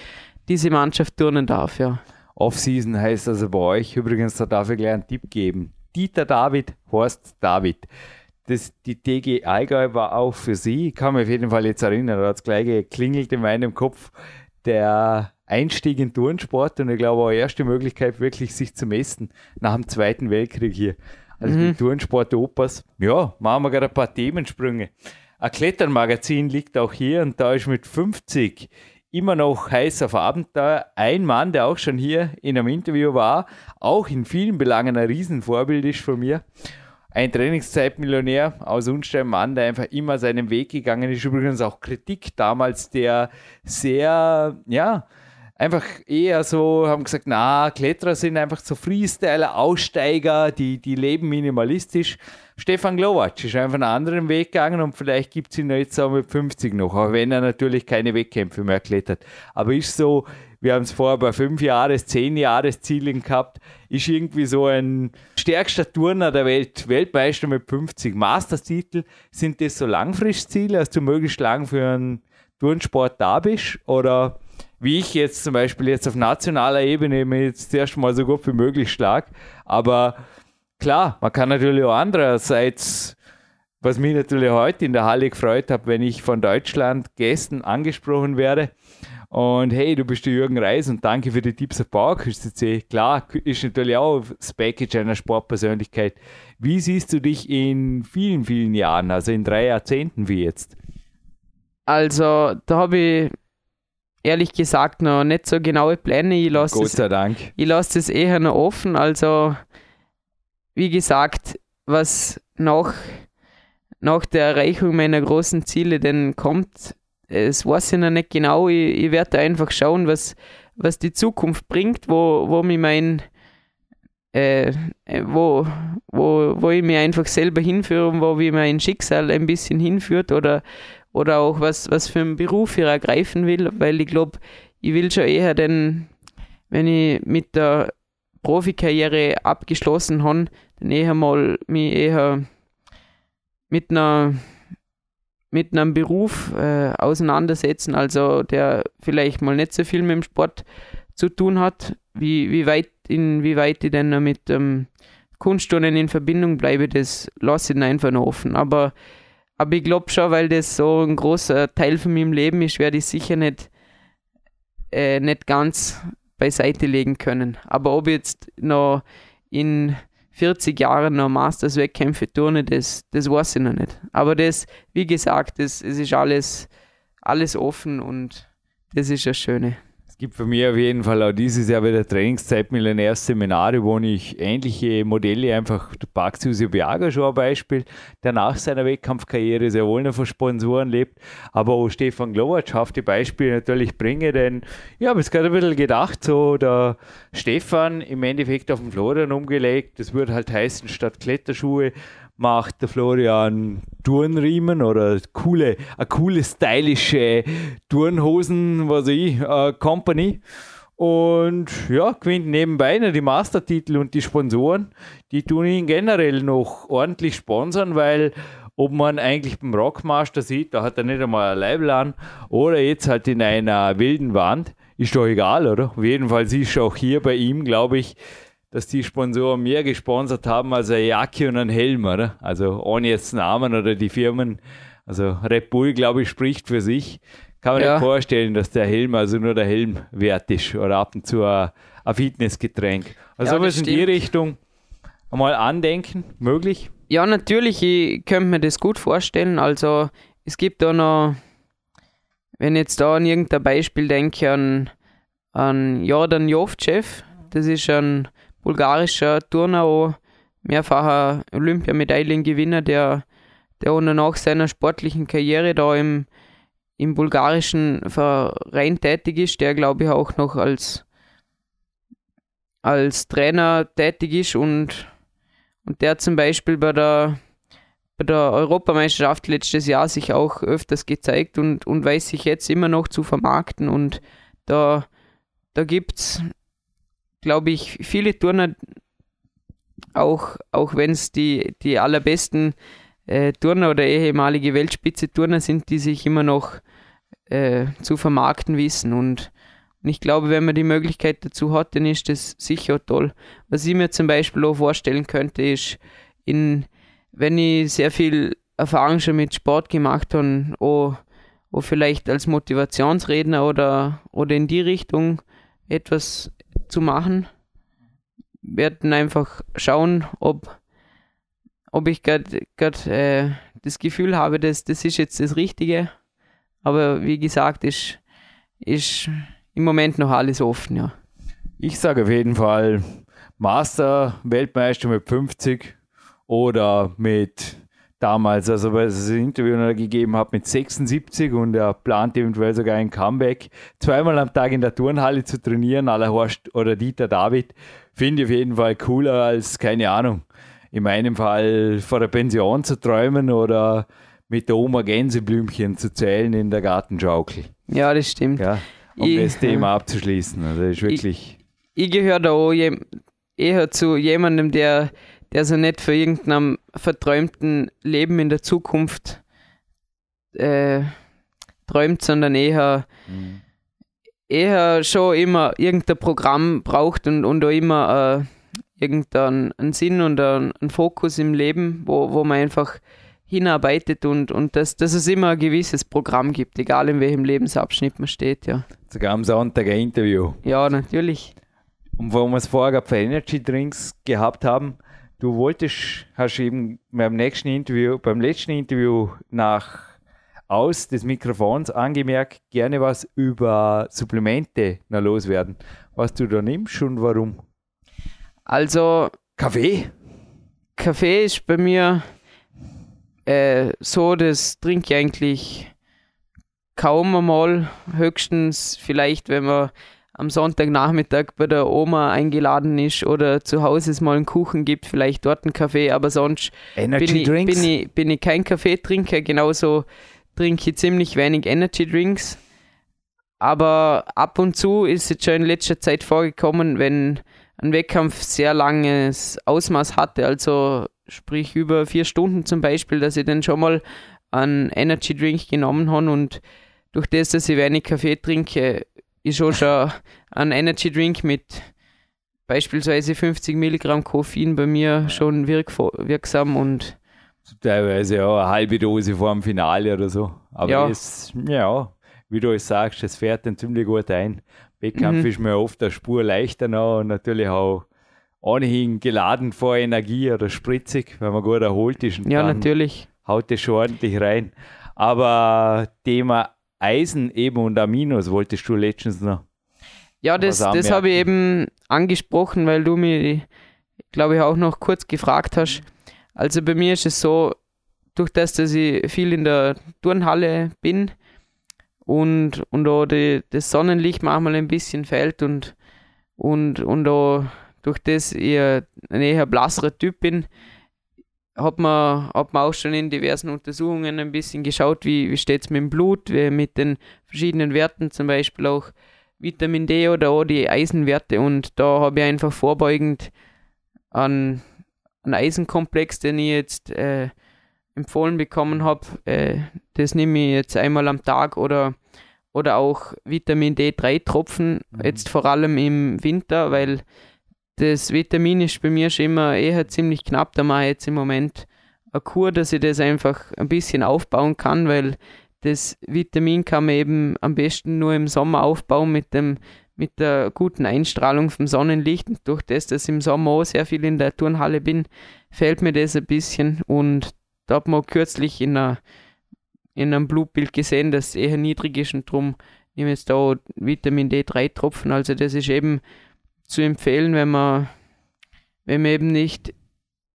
diese Mannschaft turnen darf. Ja. Off-Season heißt also bei euch. Übrigens, da darf ich gleich einen Tipp geben. Dieter David, Horst David. Das, die TG Allgäu war auch für sie, ich kann mich auf jeden Fall jetzt erinnern, da hat es gleich geklingelt in meinem Kopf, der Einstieg in Turnsport und ich glaube auch erste Möglichkeit wirklich sich zu messen nach dem Zweiten Weltkrieg hier. Also Mhm. Turnsport Opas. Ja, machen wir gerade ein paar Themensprünge. Ein Kletternmagazin liegt auch hier und da ist mit 50 immer noch heiß auf Abenteuer. Ein Mann, der auch schon hier in einem Interview war, auch in vielen Belangen ein Riesenvorbild ist von mir. Ein Trainingszeitmillionär aus Unstein, Mann, der einfach immer seinen Weg gegangen ist. Übrigens auch Kritik damals, der sehr, ja, einfach eher so, haben gesagt, na, Kletterer sind einfach so Freestyler, Aussteiger, die, die leben minimalistisch. Stefan Glowacz ist einfach einen anderen Weg gegangen und vielleicht gibt es ihn jetzt auch mit 50 noch, auch wenn er natürlich keine Wettkämpfe mehr klettert. Aber ist so, wir haben es vorher bei 5 Jahres, 10 Jahreszielen gehabt, ist irgendwie so ein stärkster Turner der Welt, Weltmeister mit 50 Masterstitel. Sind das so Langfristziele, dass du möglichst lang für einen Turnsport da bist? Oder wie ich jetzt zum Beispiel jetzt auf nationaler Ebene mir jetzt zuerst mal so gut wie möglich schlag. Aber klar, man kann natürlich auch andererseits, was mich natürlich heute in der Halle gefreut hat, wenn ich von Deutschland Gästen angesprochen werde. Und hey, du bist der Jürgen Reis und danke für die Tipps auf PowerQuiz.cc. Klar, ist natürlich auch das Package einer Sportpersönlichkeit. Wie siehst du dich in vielen, vielen Jahren, also in drei Jahrzehnten wie jetzt? Also, da habe ich ehrlich gesagt noch nicht so genaue Pläne. Ich lasse Gott das, sei Dank. ich lass das eher noch offen. Also, wie gesagt, was nach, nach der Erreichung meiner großen Ziele denn kommt, das weiß ich noch nicht genau. Ich, ich werde einfach schauen, was, was die Zukunft bringt, wo, wo mich mein äh, äh, wo, wo, wo ich mich einfach selber hinführe und wo mich mein Schicksal ein bisschen hinführt oder, oder auch was, was für einen Beruf ich ergreifen will, weil ich glaube, ich will schon eher den, wenn ich mit der Profikarriere abgeschlossen habe, dann eher mal mich eher mit einer mit einem Beruf äh, auseinandersetzen, also der vielleicht mal nicht so viel mit dem Sport zu tun hat, wie, wie weit inwieweit ich denn mit ähm, Kunstturnen in Verbindung bleibe, das lasse ich einfach noch offen. Aber, aber ich glaube schon, weil das so ein großer Teil von meinem Leben ist, werde ich sicher nicht, äh, nicht ganz beiseite legen können. Aber ob ich jetzt noch in 40 Jahren noch Masters-Wettkämpfe turne, das, das weiß ich noch nicht. Aber das, wie gesagt, es ist alles, alles offen und das ist das Schöne. Gibt für mich auf jeden Fall auch dieses Jahr wieder Trainingszeit Millionärsseminare, wo ich ähnliche Modelle einfach, der Paxius Biaga schon ein Beispiel, der nach seiner Wettkampfkarriere sehr wohl noch von Sponsoren lebt, aber auch Stefan Glowacz schafft die Beispiele natürlich bringe, denn ich habe es gerade ein bisschen gedacht, so der Stefan im Endeffekt auf den Florian umgelegt, das würde halt heißen, statt Kletterschuhe macht der Florian Turnriemen oder coole, eine coole, stylische Turnhosen, was ich, äh, Company. Und ja, gewinnt nebenbei noch die Mastertitel und die Sponsoren, die tun ihn generell noch ordentlich sponsern, weil ob man eigentlich beim Rockmaster sieht, da hat er nicht einmal ein Label an, oder jetzt halt in einer wilden Wand, ist doch egal, oder? Auf jeden Fall siehst du auch hier bei ihm, glaube ich, dass die Sponsoren mehr gesponsert haben als eine Jacke und ein Helm, oder? Also ohne jetzt Namen oder die Firmen. Also Red Bull, glaube ich, spricht für sich. Kann man ja. nicht vorstellen, dass der Helm, also nur der Helm wert ist oder ab und zu ein, ein Fitnessgetränk. Also ja, sowas in die Richtung einmal andenken, möglich? Ja, natürlich, ich könnte mir das gut vorstellen. Also es gibt da noch, wenn ich jetzt da an irgendein Beispiel denke, an, an Jordan Jovcev, das ist ein bulgarischer Turner, auch mehrfacher Olympiamedaillengewinner, der, der nach seiner sportlichen Karriere da im, im bulgarischen Verein tätig ist, der glaube ich auch noch als, als Trainer tätig ist und, und der zum Beispiel bei der, bei der Europameisterschaft letztes Jahr sich auch öfters gezeigt und, und weiß sich jetzt immer noch zu vermarkten und da, da gibt es glaube ich, viele Turner, auch, auch wenn es die, die allerbesten äh, Turner oder ehemalige Weltspitze-Turner sind, die sich immer noch äh, zu vermarkten wissen. Und, und ich glaube, wenn man die Möglichkeit dazu hat, dann ist das sicher toll. Was ich mir zum Beispiel auch vorstellen könnte, ist, in, wenn ich sehr viel Erfahrung schon mit Sport gemacht habe, auch, auch vielleicht als Motivationsredner oder, oder in die Richtung etwas zu machen. Werden einfach schauen, ob, ob ich gerade äh, das Gefühl habe, dass das ist jetzt das Richtige. Aber wie gesagt, ist, ist im Moment noch alles offen, ja. Ich sage auf jeden Fall Master, Weltmeister mit 50 oder mit damals, also weil es ein Interview noch gegeben hat mit 76 und er plant eventuell sogar ein Comeback, zweimal am Tag in der Turnhalle zu trainieren, aller Horst oder Dieter David, finde ich auf jeden Fall cooler als, keine Ahnung, in meinem Fall vor der Pension zu träumen oder mit der Oma Gänseblümchen zu zählen in der Gartenschaukel. Ja, das stimmt. Ja, um ich, das Thema abzuschließen. Also das ist wirklich. Ich, ich gehöre da auch eher zu jemandem, der der so nicht für irgendeinem verträumten Leben in der Zukunft äh, träumt, sondern eher, mhm. eher schon immer irgendein Programm braucht und, und auch immer äh, irgendeinen Sinn und einen, einen, Fokus im Leben, wo, wo man einfach hinarbeitet und, und dass, dass es immer ein gewisses Programm gibt, egal in welchem Lebensabschnitt man steht, ja. Sogar am Sonntag ein Interview. Ja, natürlich. Und wo wir es vorher für Energy Drinks gehabt haben, Du wolltest, hast eben beim nächsten Interview, beim letzten Interview nach aus des Mikrofons angemerkt, gerne was über Supplemente noch loswerden. Was du da nimmst und warum? Also. Kaffee? Kaffee ist bei mir äh, so, das trinke ich eigentlich kaum einmal. Höchstens vielleicht, wenn man am Sonntagnachmittag bei der Oma eingeladen ist oder zu Hause es mal einen Kuchen gibt, vielleicht dort einen Kaffee, aber sonst bin ich, bin, ich, bin ich kein Kaffeetrinker. Genauso trinke ich ziemlich wenig Energy Drinks. Aber ab und zu ist es schon in letzter Zeit vorgekommen, wenn ein Wettkampf sehr langes Ausmaß hatte, also sprich über vier Stunden zum Beispiel, dass ich dann schon mal einen Energy Drink genommen habe und durch das, dass ich wenig Kaffee trinke, ist auch schon ein Energy Drink mit beispielsweise 50 Milligramm Koffein bei mir ja. schon wirk wirksam und teilweise auch eine halbe Dose vor dem Finale oder so. Aber ja, es, ja wie du es sagst, es fährt dann ziemlich gut ein. Wettkampf mhm. ist mir oft eine Spur leichter noch und natürlich auch ohnehin geladen vor Energie oder spritzig, wenn man gut erholt ist. ja, natürlich. Haut das schon ordentlich rein. Aber Thema Eisen eben und Aminos wolltest du letztens noch. Ja, das, das habe ich eben angesprochen, weil du mich, glaube ich, auch noch kurz gefragt hast. Also bei mir ist es so, durch das, dass ich viel in der Turnhalle bin und, und da die, das Sonnenlicht manchmal ein bisschen fällt und, und, und da durch das ich ein eher blasserer Typ bin, hat man, hat man auch schon in diversen Untersuchungen ein bisschen geschaut, wie, wie steht es mit dem Blut, mit den verschiedenen Werten, zum Beispiel auch Vitamin D oder auch die Eisenwerte. Und da habe ich einfach vorbeugend einen, einen Eisenkomplex, den ich jetzt äh, empfohlen bekommen habe. Äh, das nehme ich jetzt einmal am Tag oder, oder auch Vitamin D3 Tropfen, mhm. jetzt vor allem im Winter, weil das Vitamin ist bei mir schon immer eher ziemlich knapp. Da mache ich jetzt im Moment eine Kur, dass ich das einfach ein bisschen aufbauen kann, weil das Vitamin kann man eben am besten nur im Sommer aufbauen mit dem mit der guten Einstrahlung vom Sonnenlicht. Und durch das, dass ich im Sommer auch sehr viel in der Turnhalle bin, fällt mir das ein bisschen. Und da hat man kürzlich in, einer, in einem Blutbild gesehen, dass es eher niedrig ist und darum nehme ich jetzt da Vitamin D3 Tropfen. Also das ist eben zu empfehlen, wenn man, wenn man eben nicht,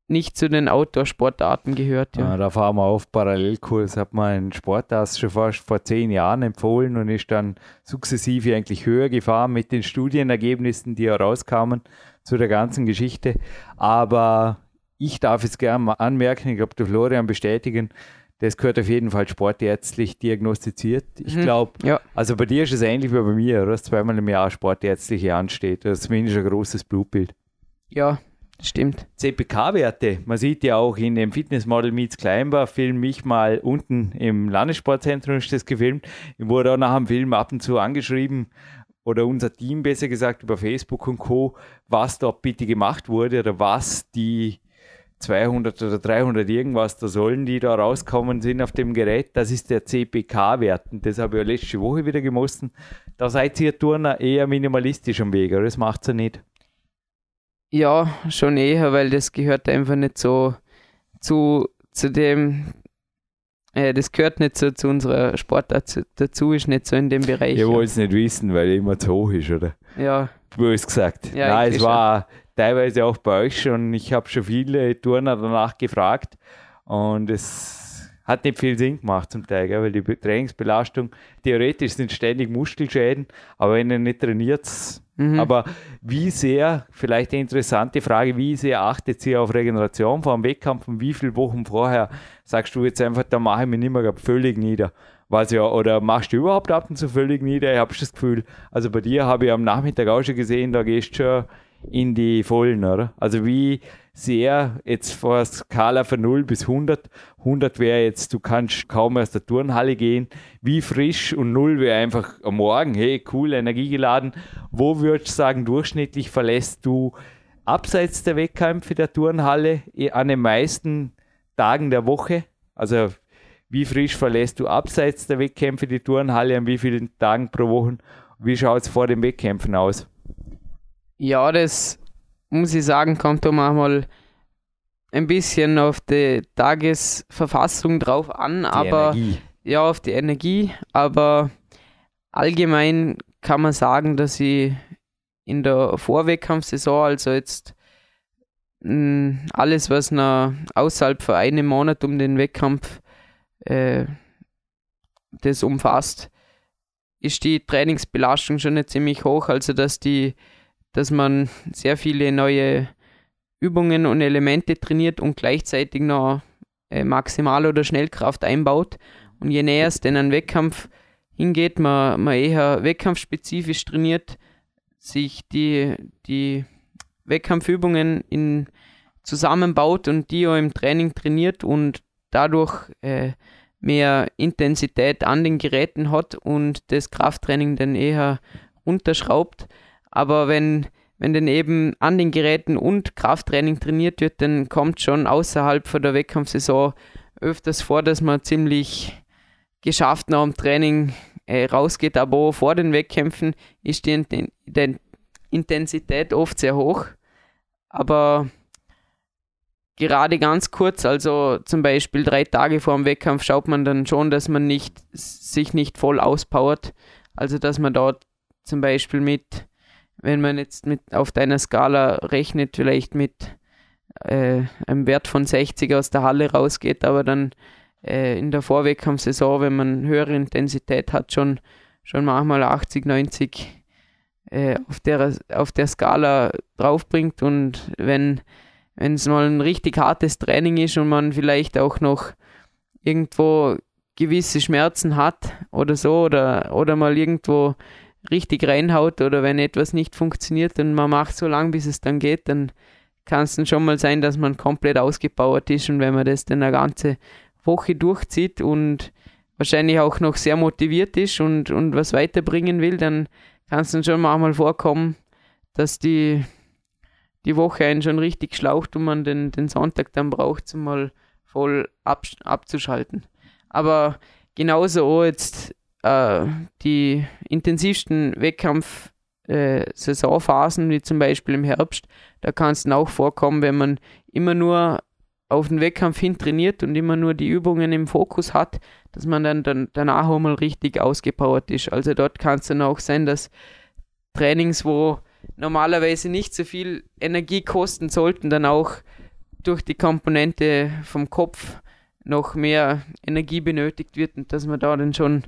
nicht zu den Outdoor-Sportarten gehört. Ja. ja. da fahren wir auf Parallelkurs, hat man einen Sportarzt schon fast vor zehn Jahren empfohlen und ist dann sukzessive eigentlich höher gefahren mit den Studienergebnissen, die herauskamen zu der ganzen Geschichte. Aber ich darf es gerne anmerken, ich glaube, der Florian bestätigen, das gehört auf jeden Fall sportärztlich diagnostiziert. Ich mhm. glaube, ja. also bei dir ist es ähnlich wie bei mir, dass zweimal im Jahr sportärztliche ansteht. Das ist zumindest ein großes Blutbild. Ja, stimmt. CPK-Werte, man sieht ja auch in dem Fitnessmodel Meets Climber, film mich mal unten im Landessportzentrum ist das gefilmt. Ich wurde auch nach dem Film ab und zu angeschrieben, oder unser Team besser gesagt über Facebook und Co., was dort bitte gemacht wurde oder was die 200 oder 300 irgendwas, da sollen die da rauskommen sind auf dem Gerät, das ist der CPK-Wert. Und das habe ich ja letzte Woche wieder gemessen. Da seid ihr Turner eher minimalistisch am Weg, oder das macht ihr nicht? Ja, schon eher, weil das gehört einfach nicht so zu, zu dem, äh, das gehört nicht so zu unserer Sportart dazu, ist nicht so in dem Bereich. Ihr wollt es nicht wissen, weil immer zu hoch ist, oder? Ja. Bös gesagt. Ja, Nein, es war, teilweise auch bei euch schon. Ich habe schon viele Turner danach gefragt und es hat nicht viel Sinn gemacht zum Teil, gell? weil die Trainingsbelastung, theoretisch sind ständig Muskelschäden, aber wenn ihr nicht trainiert, mhm. aber wie sehr, vielleicht eine interessante Frage, wie sehr achtet ihr auf Regeneration vor dem Wettkampf und wie viele Wochen vorher sagst du jetzt einfach, da mache ich mich nicht mehr völlig nieder? Was ja, oder machst du überhaupt ab und zu völlig nieder? Ich habe das Gefühl, also bei dir habe ich am Nachmittag auch schon gesehen, da gehst du schon in die Vollen, oder? Also wie sehr jetzt vor Skala von 0 bis 100, 100 wäre jetzt, du kannst kaum aus der Turnhalle gehen, wie frisch und 0 wäre einfach am Morgen, hey, cool, energiegeladen. Wo würdest du sagen, durchschnittlich verlässt du abseits der Wettkämpfe der Turnhalle eh, an den meisten Tagen der Woche? Also wie frisch verlässt du abseits der Wettkämpfe die Turnhalle, an wie vielen Tagen pro Woche? Wie schaut es vor den Wettkämpfen aus? Ja, das muss ich sagen, kommt da manchmal ein bisschen auf die Tagesverfassung drauf an, die aber Energie. ja, auf die Energie, aber allgemein kann man sagen, dass ich in der Vorwettkampfsaison, also jetzt mh, hm, alles, was noch außerhalb von einem Monat um den Wettkampf äh, das umfasst, ist die Trainingsbelastung schon nicht ziemlich hoch, also dass die dass man sehr viele neue Übungen und Elemente trainiert und gleichzeitig noch äh, Maximal- oder Schnellkraft einbaut. Und je näher es denn an Wettkampf hingeht, man, man eher wettkampfspezifisch trainiert, sich die, die Wettkampfübungen in, zusammenbaut und die auch im Training trainiert und dadurch äh, mehr Intensität an den Geräten hat und das Krafttraining dann eher unterschraubt, aber wenn, wenn dann eben an den Geräten und Krafttraining trainiert wird, dann kommt schon außerhalb von der Wettkampfsaison öfters vor, dass man ziemlich geschafft nach dem Training äh, rausgeht. Aber vor den Wettkämpfen ist die, die Intensität oft sehr hoch. aber gerade ganz kurz, also zum Beispiel drei Tage vor dem Wettkampf, schaut man dann schon, dass man nicht, sich nicht voll auspowert. Also dass man dort zum Beispiel mit, wenn man jetzt mit auf deiner Skala rechnet, vielleicht mit äh, einem Wert von 60 aus der Halle rausgeht, aber dann äh, in der Vorwettkampfsaison, wenn man höhere Intensität hat, schon, schon manchmal 80, 90 äh, auf, der, auf der Skala draufbringt. Und wenn wenn es mal ein richtig hartes Training ist und man vielleicht auch noch irgendwo gewisse Schmerzen hat oder so oder, oder mal irgendwo richtig reinhaut oder wenn etwas nicht funktioniert und man macht so lange, bis es dann geht, dann kann es dann schon mal sein, dass man komplett ausgepowert ist und wenn man das dann eine ganze Woche durchzieht und wahrscheinlich auch noch sehr motiviert ist und, und was weiterbringen will, dann kann es dann schon manchmal vorkommen, dass die, die Woche einen schon richtig schlaucht und man den, den Sonntag dann braucht, um mal voll ab, abzuschalten. Aber genauso jetzt äh, die intensivsten Wettkampf äh, wie zum Beispiel im Herbst, da kann es dann auch vorkommen, wenn man immer nur auf den Wettkampf hin trainiert und immer nur die Übungen im Fokus hat, dass man dann, dann danach auch mal richtig ausgepowert ist. Also dort kann es dann auch sein, dass Trainings, wo normalerweise nicht so viel Energie kosten sollten, dann auch durch die Komponente vom Kopf noch mehr Energie benötigt wird und dass man da dann schon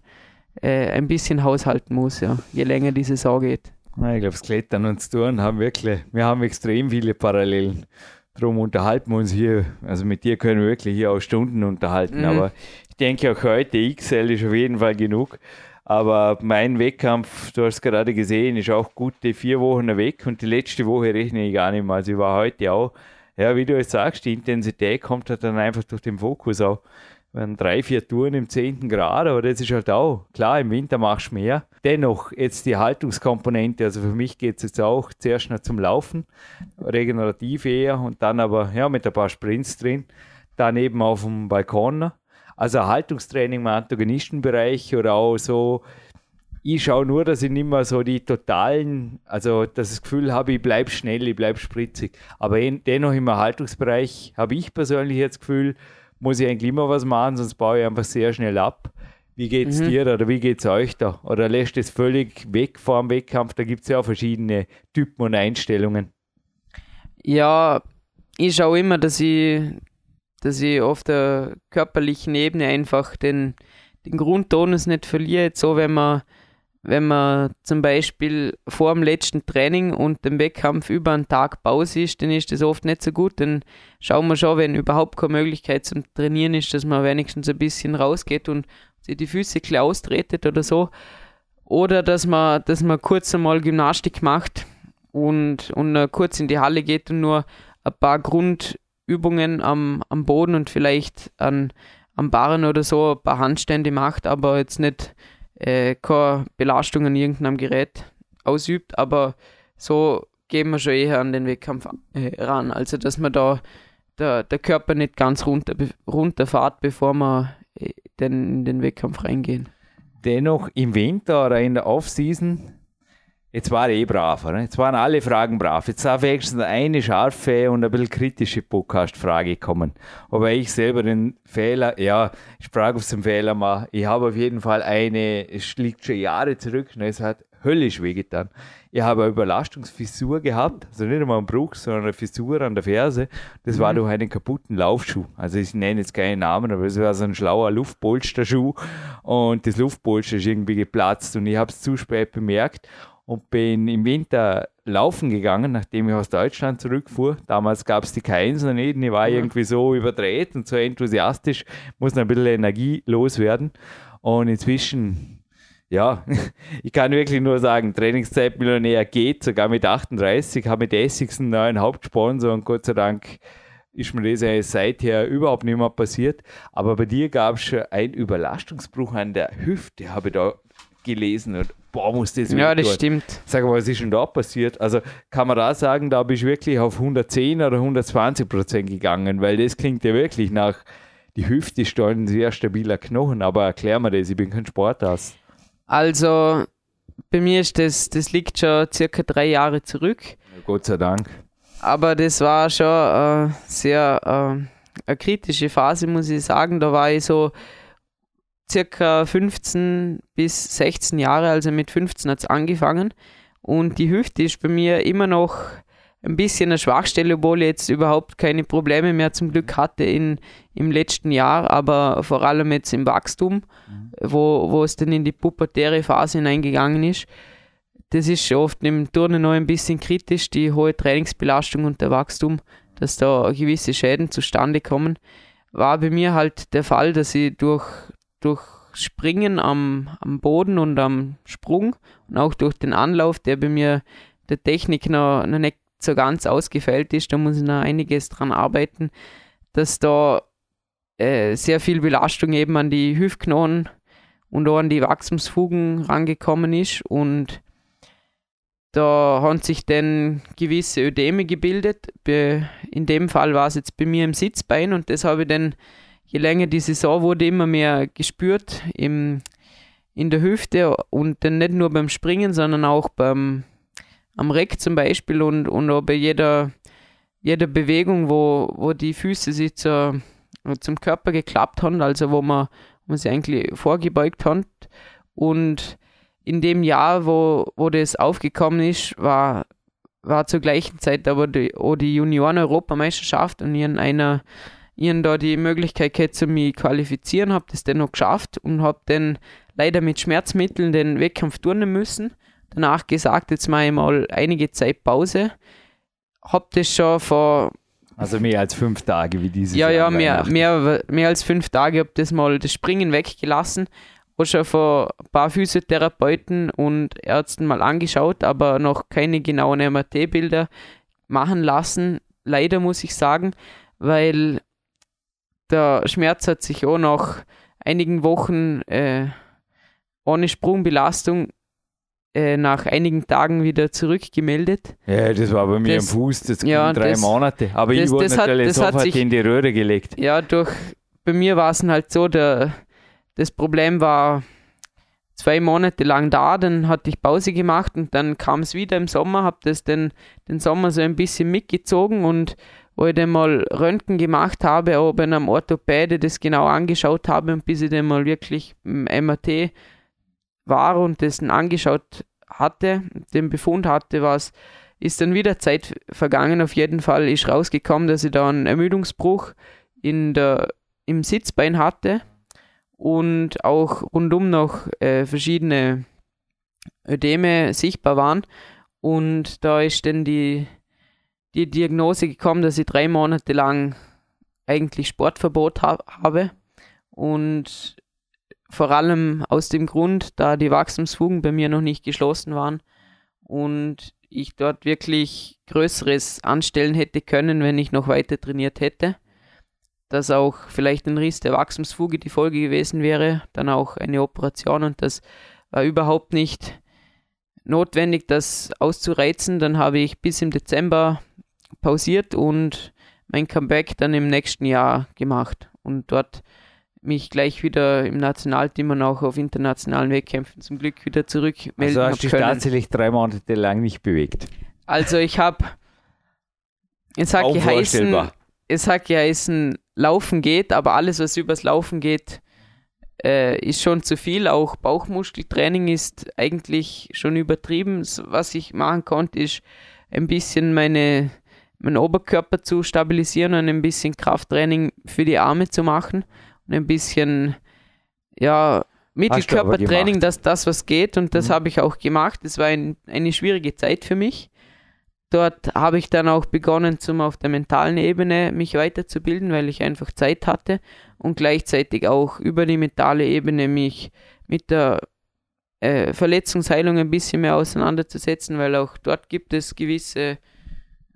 äh, ein bisschen haushalten muss, ja, je länger die Saison geht. ich glaube, das Klettern und das Touren haben wirklich, wir haben extrem viele Parallelen. Darum unterhalten wir uns hier, also mit dir können wir wirklich hier auch Stunden unterhalten, mhm. aber ich denke auch heute, XL ist auf jeden Fall genug. Aber mein Wettkampf, du hast gerade gesehen, ist auch gute vier Wochen weg und die letzte Woche rechne ich gar nicht mehr. Also ich war heute auch, ja, wie du jetzt sagst, die Intensität kommt halt dann einfach durch den Fokus auch. Wenn drei, vier Touren im 10. Grad, aber das ist halt auch, klar, im Winter machst du mehr. Dennoch, jetzt die Haltungskomponente, also für mich geht es jetzt auch zuerst noch zum Laufen, regenerativ eher und dann aber, ja, mit ein paar Sprints drin. Dann eben auf dem Balkon also Haltungstraining im Antagonistenbereich oder auch so. Ich schaue nur, dass ich nicht mehr so die totalen, also das Gefühl habe, ich bleibe schnell, ich bleibe spritzig. Aber dennoch im Erhaltungsbereich habe ich persönlich jetzt das Gefühl, muss ich eigentlich immer was machen, sonst baue ich einfach sehr schnell ab. Wie geht es mhm. dir oder wie geht es euch da? Oder lässt es völlig weg vor dem Wettkampf? Da gibt es ja auch verschiedene Typen und Einstellungen. Ja, ich schaue immer, dass ich dass ich auf der körperlichen Ebene einfach den, den Grundtonus nicht verliere. so, wenn man, wenn man zum Beispiel vor dem letzten Training und dem Wettkampf über einen Tag Pause ist, dann ist das oft nicht so gut. Dann schauen wir schon, wenn überhaupt keine Möglichkeit zum Trainieren ist, dass man wenigstens ein bisschen rausgeht und sich die Füße klar austretet oder so. Oder dass man, dass man kurz einmal Gymnastik macht und, und kurz in die Halle geht und nur ein paar Grund, Übungen am, am Boden und vielleicht an, am Barren oder so ein paar Handstände macht, aber jetzt nicht äh, keine Belastung an irgendeinem Gerät ausübt, aber so gehen wir schon eher an den Wettkampf äh, ran. Also dass man da der, der Körper nicht ganz runter, runterfahrt, bevor wir äh, in den Wettkampf reingehen. Dennoch im Winter oder in der Offseason Jetzt war ich eh brav, oder? Jetzt waren alle Fragen brav. Jetzt darf wenigstens eine scharfe und ein bisschen kritische Podcast-Frage kommen. Aber ich selber den Fehler, ja, ich frage, ob es einen Fehler mache. Ich habe auf jeden Fall eine, es liegt schon Jahre zurück, und es hat höllisch wehgetan. Ich habe eine Überlastungsfissur gehabt, also nicht einmal einen Bruch, sondern eine Fissur an der Ferse. Das mhm. war durch einen kaputten Laufschuh. Also ich nenne jetzt keinen Namen, aber es war so ein schlauer Luftpolsterschuh und das Luftpolster ist irgendwie geplatzt und ich habe es zu spät bemerkt und bin im Winter laufen gegangen, nachdem ich aus Deutschland zurückfuhr. Damals gab es die K1 noch nicht. Ich war irgendwie so überdreht und so enthusiastisch, muss noch ein bisschen Energie loswerden. Und inzwischen, ja, ich kann wirklich nur sagen, Trainingszeit Millionär geht, sogar mit 38, habe mit Essex einen neuen Hauptsponsor und Gott sei Dank ist mir das seither überhaupt nicht mehr passiert. Aber bei dir gab es schon einen Überlastungsbruch an der Hüfte, habe ich da gelesen und boah, muss das Ja, das tun. stimmt. Sag mal, was ist denn da passiert? Also kann man da sagen, da bist du wirklich auf 110 oder 120 Prozent gegangen, weil das klingt ja wirklich nach, die Hüfte ist da ein sehr stabiler Knochen, aber erklär mir das, ich bin kein Sportarzt. Also, bei mir ist das, das liegt schon circa drei Jahre zurück. Gott sei Dank. aber das war schon äh, sehr äh, eine kritische Phase, muss ich sagen. Da war ich so circa 15 bis 16 Jahre, also mit 15 hat es angefangen. Und die Hüfte ist bei mir immer noch ein bisschen eine Schwachstelle, obwohl ich jetzt überhaupt keine Probleme mehr zum Glück hatte in, im letzten Jahr, aber vor allem jetzt im Wachstum, mhm. wo, wo es dann in die pubertäre Phase hineingegangen ist. Das ist oft im Turnen noch ein bisschen kritisch, die hohe Trainingsbelastung und der Wachstum, dass da gewisse Schäden zustande kommen. War bei mir halt der Fall, dass ich durch, durch Springen am, am Boden und am Sprung und auch durch den Anlauf, der bei mir der Technik noch, noch nicht so ganz ausgefeilt ist. Da muss ich noch einiges dran arbeiten, dass da äh, sehr viel Belastung eben an die Hüftknochen und auch an die Wachstumsfugen rangekommen ist und da haben sich dann gewisse Ödeme gebildet. In dem Fall war es jetzt bei mir im Sitzbein und das habe ich dann, je länger die Saison wurde, immer mehr gespürt im, in der Hüfte und dann nicht nur beim Springen, sondern auch beim am Reck zum Beispiel und, und auch bei jeder, jeder Bewegung, wo, wo die Füße sich zur, zum Körper geklappt haben, also wo man, wo man sie eigentlich vorgebeugt hat. Und in dem Jahr, wo, wo das aufgekommen ist, war, war zur gleichen Zeit aber die, auch die Junioren-Europameisterschaft und ihren einer ihren da die Möglichkeit gehabt, zu mich qualifizieren, habe das dann noch geschafft und habe dann leider mit Schmerzmitteln den Wettkampf turnen müssen danach gesagt, jetzt mache ich mal einige Zeit Pause. Hab das schon vor. Also mehr als fünf Tage wie dieses ja, Jahr. Ja, mehr, mehr, mehr als fünf Tage. habe das mal das Springen weggelassen. Auch schon von ein paar Physiotherapeuten und Ärzten mal angeschaut, aber noch keine genauen MRT-Bilder machen lassen. Leider muss ich sagen, weil der Schmerz hat sich auch nach einigen Wochen äh, ohne Sprungbelastung äh, nach einigen Tagen wieder zurückgemeldet. Ja, das war bei mir das, am Fuß, das ja, drei das, Monate. Aber das, ich wurde natürlich hat, sofort sich, in die Röhre gelegt. Ja, durch, bei mir war es halt so, der, das Problem war zwei Monate lang da, dann hatte ich Pause gemacht und dann kam es wieder im Sommer, habe das den, den Sommer so ein bisschen mitgezogen und wo ich dann mal Röntgen gemacht habe, auch bei einem Orthopäde das genau angeschaut habe und bis ich dann mal wirklich im MRT war und dessen angeschaut hatte, den Befund hatte, war es, ist dann wieder Zeit vergangen. Auf jeden Fall ist rausgekommen, dass ich da einen Ermüdungsbruch in der, im Sitzbein hatte und auch rundum noch äh, verschiedene Ödeme sichtbar waren. Und da ist dann die, die Diagnose gekommen, dass ich drei Monate lang eigentlich Sportverbot ha habe. Und vor allem aus dem Grund, da die Wachstumsfugen bei mir noch nicht geschlossen waren und ich dort wirklich Größeres anstellen hätte können, wenn ich noch weiter trainiert hätte. Dass auch vielleicht ein Riss der Wachstumsfuge die Folge gewesen wäre, dann auch eine Operation und das war überhaupt nicht notwendig, das auszureizen. Dann habe ich bis im Dezember pausiert und mein Comeback dann im nächsten Jahr gemacht. Und dort mich gleich wieder im Nationalteam und auch auf internationalen Wettkämpfen zum Glück wieder zurückmelden Also hast du dich tatsächlich drei Monate lang nicht bewegt? Also ich habe, es hat geheißen, es hat geheißen, Laufen geht, aber alles, was übers Laufen geht, äh, ist schon zu viel. Auch Bauchmuskeltraining ist eigentlich schon übertrieben. Was ich machen konnte, ist ein bisschen meine, meinen Oberkörper zu stabilisieren und ein bisschen Krafttraining für die Arme zu machen ein bisschen, ja, Mittelkörpertraining, dass das was geht und das mhm. habe ich auch gemacht. Es war ein, eine schwierige Zeit für mich. Dort habe ich dann auch begonnen, zum auf der mentalen Ebene mich weiterzubilden, weil ich einfach Zeit hatte und gleichzeitig auch über die mentale Ebene mich mit der äh, Verletzungsheilung ein bisschen mehr auseinanderzusetzen, weil auch dort gibt es gewisse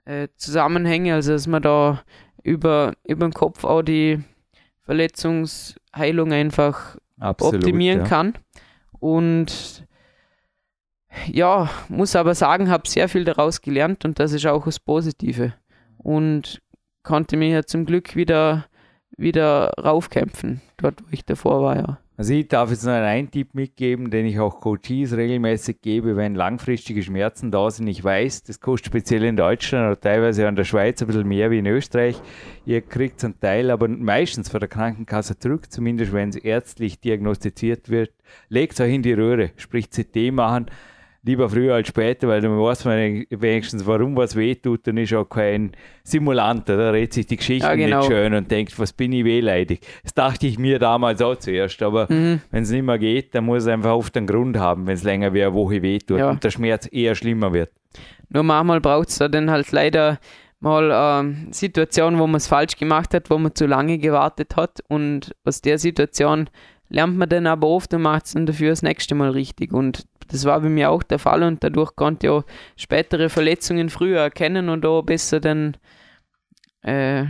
äh, Zusammenhänge, also dass man da über, über den Kopf auch die Verletzungsheilung einfach Absolut, optimieren ja. kann. Und ja, muss aber sagen, habe sehr viel daraus gelernt und das ist auch das Positive. Und konnte mich ja zum Glück wieder, wieder raufkämpfen, dort wo ich davor war, ja. Also ich darf jetzt noch einen Tipp mitgeben, den ich auch Coaches regelmäßig gebe, wenn langfristige Schmerzen da sind. Ich weiß, das kostet speziell in Deutschland oder teilweise auch in der Schweiz ein bisschen mehr wie in Österreich. Ihr kriegt einen Teil, aber meistens von der Krankenkasse zurück, zumindest wenn es ärztlich diagnostiziert wird. Legt euch in die Röhre, sprich CT machen lieber früher als später, weil dann weiß man wenigstens, warum was wehtut, dann ist auch kein Simulant, da redet sich die Geschichte ja, genau. nicht schön und denkt, was bin ich wehleidig. Das dachte ich mir damals auch zuerst, aber mhm. wenn es nicht mehr geht, dann muss es einfach oft einen Grund haben, wenn es länger wie eine Woche wehtut ja. und der Schmerz eher schlimmer wird. Nur manchmal braucht es da dann halt leider mal eine ähm, Situation, wo man es falsch gemacht hat, wo man zu lange gewartet hat und aus der Situation lernt man dann aber oft und macht es dann dafür das nächste Mal richtig und das war bei mir auch der Fall und dadurch konnte ich auch spätere Verletzungen früher erkennen und auch besser dann äh,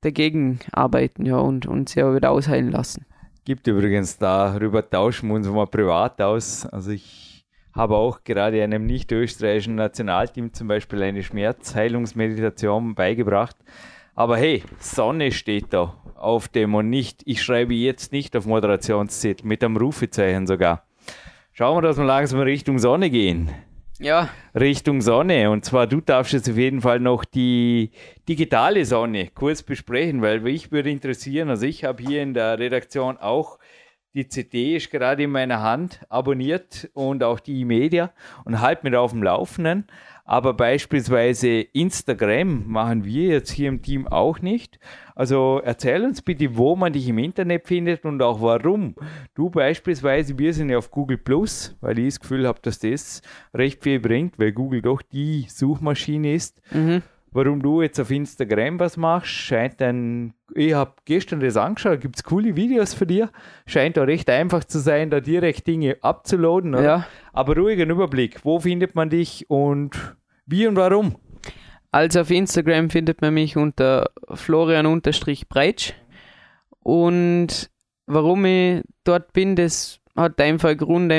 dagegen arbeiten ja, und, und sie auch wieder ausheilen lassen. Gibt übrigens darüber tauschen wir uns mal privat aus. Also ich habe auch gerade einem nicht-österreichischen Nationalteam zum Beispiel eine Schmerzheilungsmeditation beigebracht. Aber hey, Sonne steht da auf dem und nicht, ich schreibe jetzt nicht auf Moderationszettel, mit einem Rufezeichen sogar. Schauen wir, dass wir langsam Richtung Sonne gehen. Ja. Richtung Sonne. Und zwar, du darfst jetzt auf jeden Fall noch die digitale Sonne kurz besprechen, weil mich würde interessieren, also ich habe hier in der Redaktion auch die CD ist gerade in meiner Hand, abonniert und auch die E-Media und halt mit auf dem Laufenden. Aber beispielsweise Instagram machen wir jetzt hier im Team auch nicht. Also erzähl uns bitte, wo man dich im Internet findet und auch warum. Du beispielsweise, wir sind ja auf Google Plus, weil ich das Gefühl habe, dass das recht viel bringt, weil Google doch die Suchmaschine ist. Mhm. Warum du jetzt auf Instagram was machst, scheint ein. Ich habe gestern das angeschaut, gibt es coole Videos für dir. Scheint auch recht einfach zu sein, da direkt Dinge abzuladen. Ja. Aber ruhigen Überblick, wo findet man dich und wie und warum? Also auf Instagram findet man mich unter Florian-Breitsch. Und warum ich dort bin, das hat einfach Grund,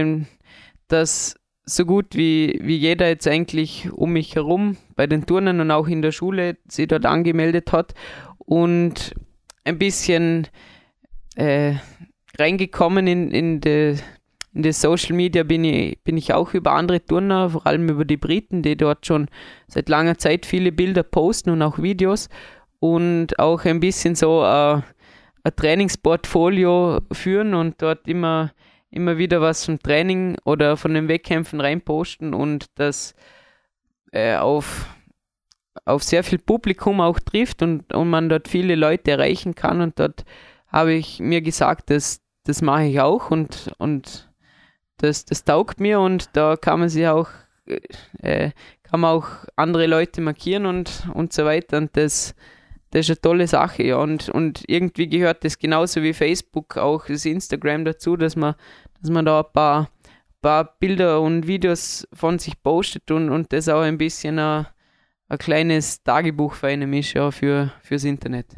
dass so gut wie, wie jeder jetzt eigentlich um mich herum bei den Turnen und auch in der Schule sich dort angemeldet hat und ein bisschen äh, reingekommen in, in die in der Social Media bin ich, bin ich auch über andere Turner, vor allem über die Briten, die dort schon seit langer Zeit viele Bilder posten und auch Videos. Und auch ein bisschen so äh, ein Trainingsportfolio führen und dort immer, immer wieder was vom Training oder von den Wettkämpfen reinposten und das äh, auf, auf sehr viel Publikum auch trifft und, und man dort viele Leute erreichen kann. Und dort habe ich mir gesagt, dass das mache ich auch und, und das, das taugt mir und da kann man sich auch, äh, kann man auch andere Leute markieren und, und so weiter. Und das, das ist eine tolle Sache, ja. Und, und irgendwie gehört das genauso wie Facebook auch das Instagram dazu, dass man, dass man da ein paar, paar Bilder und Videos von sich postet und, und das auch ein bisschen ein, ein kleines Tagebuch für einen ist, ja, für, fürs Internet.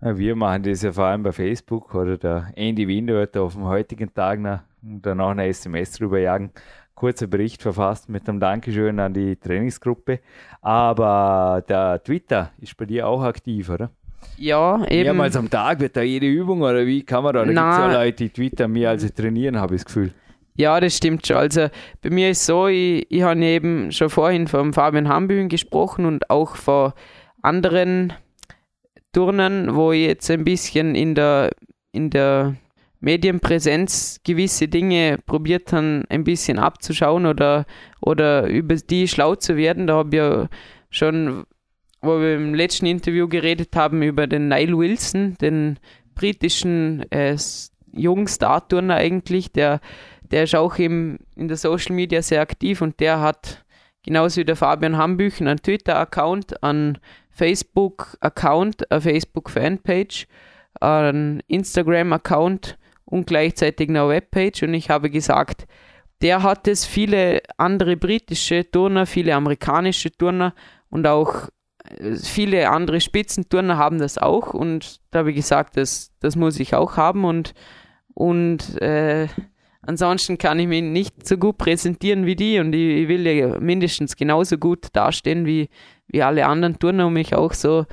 Wir machen das ja vor allem bei Facebook oder der Andy Winder hat auf dem heutigen Tag noch danach eine SMS drüber jagen. Kurzer Bericht verfasst mit einem Dankeschön an die Trainingsgruppe. Aber der Twitter ist bei dir auch aktiv, oder? Ja, eben. Mehrmals am Tag wird da jede Übung oder wie kann man da? Da gibt es ja Leute, die Twitter mehr als sie trainieren, habe ich das Gefühl. Ja, das stimmt schon. Also bei mir ist so, ich, ich habe eben schon vorhin von Fabian Hambüchen gesprochen und auch von anderen Turnern, wo ich jetzt ein bisschen in der, in der Medienpräsenz gewisse Dinge probiert haben, ein bisschen abzuschauen oder, oder über die schlau zu werden. Da habe ich ja schon, wo wir im letzten Interview geredet haben, über den Nile Wilson, den britischen äh, jungen Star-Turner eigentlich, der, der ist auch im, in der Social Media sehr aktiv und der hat genauso wie der Fabian Hambüchen einen Twitter-Account, einen Facebook-Account, eine Facebook-Fanpage, einen Instagram-Account und gleichzeitig eine Webpage. Und ich habe gesagt, der hat es, viele andere britische Turner, viele amerikanische Turner und auch äh, viele andere Spitzenturner haben das auch. Und da habe ich gesagt, das, das muss ich auch haben. Und, und äh, ansonsten kann ich mich nicht so gut präsentieren wie die. Und ich, ich will ja mindestens genauso gut dastehen wie, wie alle anderen Turner und mich auch so,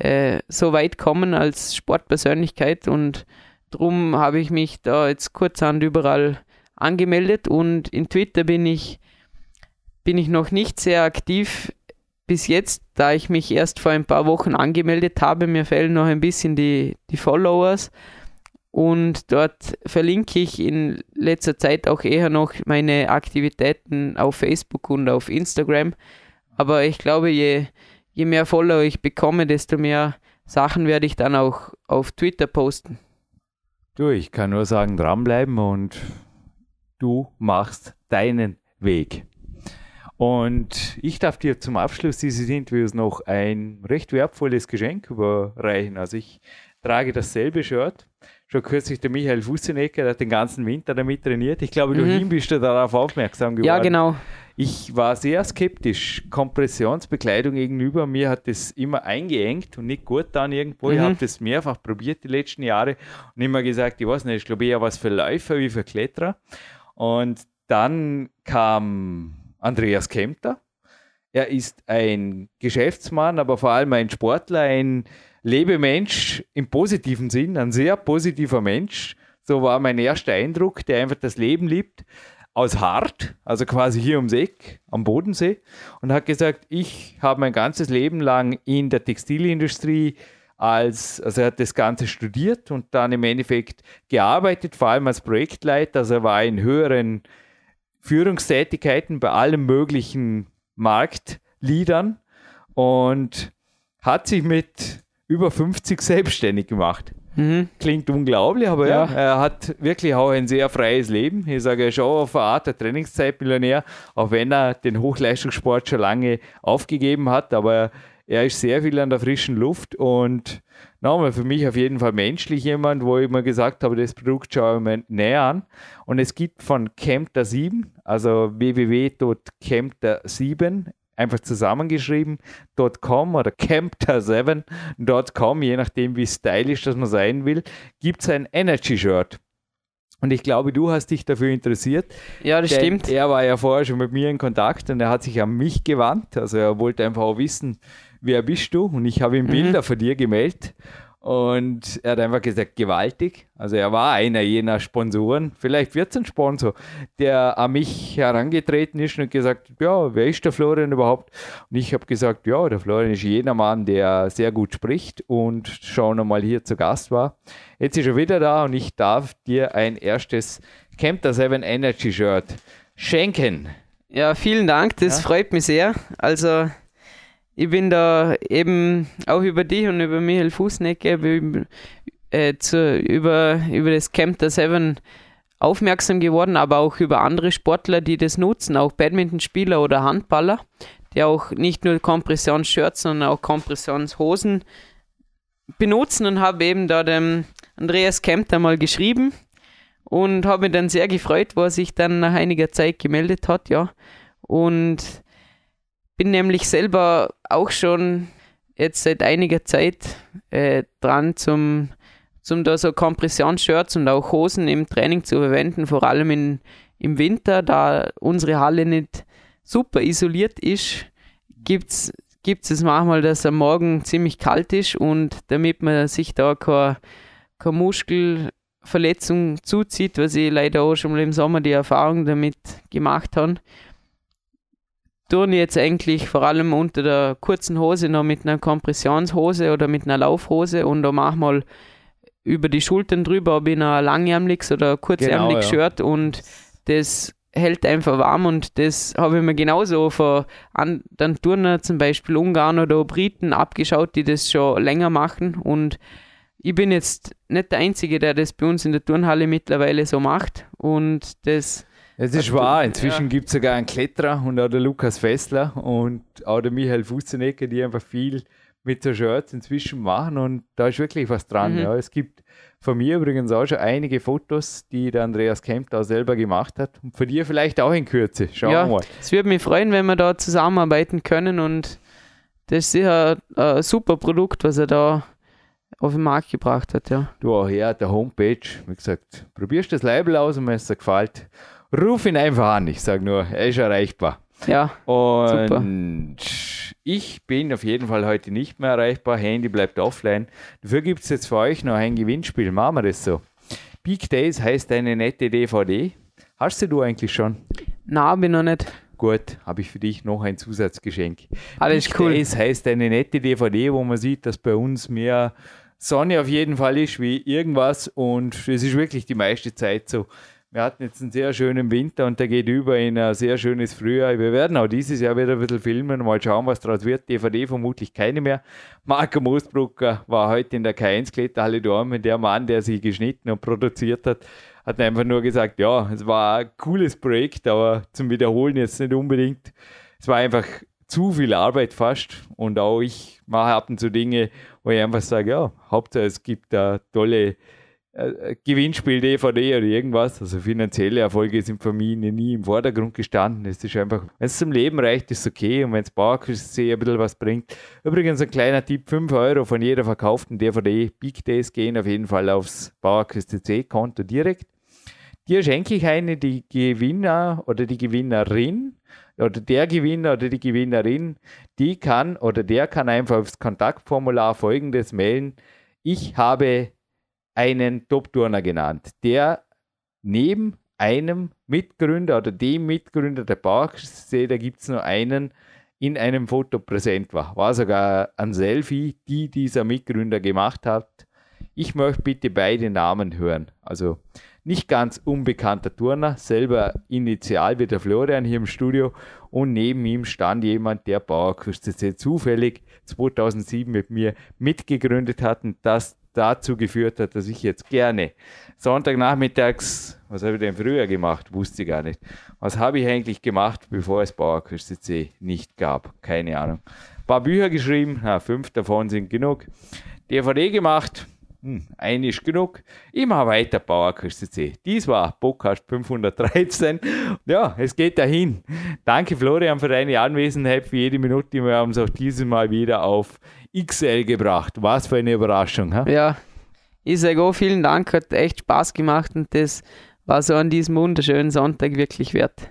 äh, so weit kommen als Sportpersönlichkeit. Und Drum habe ich mich da jetzt kurzhand überall angemeldet und in Twitter bin ich, bin ich noch nicht sehr aktiv bis jetzt, da ich mich erst vor ein paar Wochen angemeldet habe. Mir fehlen noch ein bisschen die, die Followers und dort verlinke ich in letzter Zeit auch eher noch meine Aktivitäten auf Facebook und auf Instagram. Aber ich glaube, je, je mehr Follower ich bekomme, desto mehr Sachen werde ich dann auch auf Twitter posten. Du, ich kann nur sagen, dranbleiben und du machst deinen Weg. Und ich darf dir zum Abschluss dieses Interviews noch ein recht wertvolles Geschenk überreichen. Also ich trage dasselbe Shirt. Schon kürzlich der Michael Fussenecker, der hat den ganzen Winter damit trainiert. Ich glaube, mhm. du bist du darauf aufmerksam geworden. Ja, genau. Ich war sehr skeptisch Kompressionsbekleidung gegenüber. Mir hat das immer eingeengt und nicht gut dann irgendwo. Mhm. Ich habe das mehrfach probiert die letzten Jahre und immer gesagt, ich weiß nicht, ich glaube eher was für Läufer wie für Kletterer. Und dann kam Andreas Kempter. Er ist ein Geschäftsmann, aber vor allem ein Sportler, ein Lebemensch im positiven Sinn, ein sehr positiver Mensch. So war mein erster Eindruck, der einfach das Leben liebt, aus Hart, also quasi hier ums Eck am Bodensee, und hat gesagt, ich habe mein ganzes Leben lang in der Textilindustrie als, also er hat das Ganze studiert und dann im Endeffekt gearbeitet, vor allem als Projektleiter, also er war in höheren Führungstätigkeiten bei allen möglichen Marktleadern und hat sich mit über 50 selbstständig gemacht. Mhm. Klingt unglaublich, aber ja. er hat wirklich auch ein sehr freies Leben. Ich sage schon auf eine Art der Trainingszeitmillionär, auch wenn er den Hochleistungssport schon lange aufgegeben hat, aber er ist sehr viel an der frischen Luft und nochmal für mich auf jeden Fall menschlich jemand, wo ich mir gesagt habe, das Produkt schaue ich mir näher an. Und es gibt von Camter 7, also www.camter7, einfach zusammengeschrieben.com oder campter7.com, je nachdem wie stylisch das man sein will, gibt es ein Energy-Shirt. Und ich glaube, du hast dich dafür interessiert. Ja, das stimmt. Er war ja vorher schon mit mir in Kontakt und er hat sich an mich gewandt. Also er wollte einfach auch wissen, wer bist du? Und ich habe ihm mhm. Bilder von dir gemeldet. Und er hat einfach gesagt, gewaltig. Also er war einer jener Sponsoren, vielleicht wird es ein Sponsor, der an mich herangetreten ist und gesagt, ja, wer ist der Florian überhaupt? Und ich habe gesagt, ja, der Florian ist jener Mann, der sehr gut spricht und schon einmal hier zu Gast war. Jetzt ist er wieder da und ich darf dir ein erstes Camper 7 Energy Shirt schenken. Ja, vielen Dank, das ja? freut mich sehr. Also ich bin da eben auch über dich und über Michael Fußnecke äh, zu, über, über das Camp der Seven aufmerksam geworden, aber auch über andere Sportler, die das nutzen, auch Badmintonspieler oder Handballer, die auch nicht nur Kompressionsshirts, sondern auch Kompressionshosen benutzen und habe eben da dem Andreas Kempter mal geschrieben und habe mich dann sehr gefreut, er sich dann nach einiger Zeit gemeldet hat, ja. Und bin nämlich selber auch schon jetzt seit einiger Zeit äh, dran, zum, zum da so Kompressionsshirts und auch Hosen im Training zu verwenden, vor allem in, im Winter, da unsere Halle nicht super isoliert ist, gibt es es manchmal, dass am Morgen ziemlich kalt ist und damit man sich da keine, keine Muskelverletzung zuzieht, was ich leider auch schon mal im Sommer die Erfahrung damit gemacht habe, tun jetzt eigentlich vor allem unter der kurzen Hose noch mit einer Kompressionshose oder mit einer Laufhose und da manchmal über die Schultern drüber habe ich ein langärmliches oder kurzärmliches genau, ja. Shirt und das hält einfach warm und das habe ich mir genauso von anderen Turner, zum Beispiel Ungarn oder Briten, abgeschaut, die das schon länger machen und ich bin jetzt nicht der Einzige, der das bei uns in der Turnhalle mittlerweile so macht und das es ist wahr, inzwischen ja. gibt es sogar einen Kletterer und auch der Lukas Fessler und auch der Michael Fußenecke, die einfach viel mit so Shirts inzwischen machen und da ist wirklich was dran. Mhm. Ja. Es gibt von mir übrigens auch schon einige Fotos, die der Andreas Kemp da selber gemacht hat und von dir vielleicht auch in Kürze. Schauen ja, wir mal. Es würde mich freuen, wenn wir da zusammenarbeiten können und das ist sicher ein super Produkt, was er da auf den Markt gebracht hat. Ja. Du auch hier der Homepage, wie gesagt, probierst das Label aus und wenn es dir gefällt, Ruf ihn einfach an. Ich sage nur, er ist erreichbar. Ja. Und super. ich bin auf jeden Fall heute nicht mehr erreichbar. Handy bleibt offline. Dafür gibt es jetzt für euch noch ein Gewinnspiel. Machen wir das so. Peak Days heißt eine nette DVD. Hast du eigentlich schon? Na, bin noch nicht. Gut, habe ich für dich noch ein Zusatzgeschenk. Alles Peak cool. Days heißt eine nette DVD, wo man sieht, dass bei uns mehr Sonne auf jeden Fall ist wie irgendwas und es ist wirklich die meiste Zeit so. Wir hatten jetzt einen sehr schönen Winter und der geht über in ein sehr schönes Frühjahr. Wir werden auch dieses Jahr wieder ein bisschen filmen, mal schauen, was daraus wird. DVD vermutlich keine mehr. Marco Moosbrucker war heute in der K1 Kletterhalle Dormen, der Mann, der sie geschnitten und produziert hat, hat einfach nur gesagt, ja, es war ein cooles Projekt, aber zum Wiederholen jetzt nicht unbedingt. Es war einfach zu viel Arbeit fast und auch ich mache ab und zu Dinge, wo ich einfach sage, ja, Hauptsache es gibt da tolle äh, Gewinnspiel DVD oder irgendwas. Also finanzielle Erfolge sind für mich nie im Vordergrund gestanden. Es ist einfach, wenn es zum Leben reicht, ist okay. Und wenn es Bauerküste ein bisschen was bringt. Übrigens ein kleiner Tipp: 5 Euro von jeder verkauften DVD Big Days gehen auf jeden Fall aufs Bauerküste C-Konto direkt. Dir schenke ich eine, die Gewinner oder die Gewinnerin oder der Gewinner oder die Gewinnerin, die kann oder der kann einfach aufs Kontaktformular folgendes mailen. Ich habe einen Top-Turner genannt, der neben einem Mitgründer oder dem Mitgründer der Bauchsee, da gibt es nur einen, in einem Foto präsent war. War sogar ein Selfie, die dieser Mitgründer gemacht hat. Ich möchte bitte beide Namen hören. Also nicht ganz unbekannter Turner, selber initial wie der Florian hier im Studio und neben ihm stand jemand, der Bauerküste zufällig 2007 mit mir mitgegründet hat und das dazu geführt hat, dass ich jetzt gerne Sonntagnachmittags, was habe ich denn früher gemacht, wusste ich gar nicht. Was habe ich eigentlich gemacht, bevor es Bauerküste C nicht gab? Keine Ahnung. Ein paar Bücher geschrieben, na, fünf davon sind genug. DVD gemacht, hm, ein ist genug. Immer weiter Bauerküste C. Dies war Podcast 513. Ja, es geht dahin. Danke Florian für deine Anwesenheit, für jede Minute. Wir haben es auch dieses Mal wieder auf XL gebracht. Was für eine Überraschung. Ha? Ja, ich sage auch vielen Dank, hat echt Spaß gemacht und das war so an diesem wunderschönen Sonntag wirklich wert.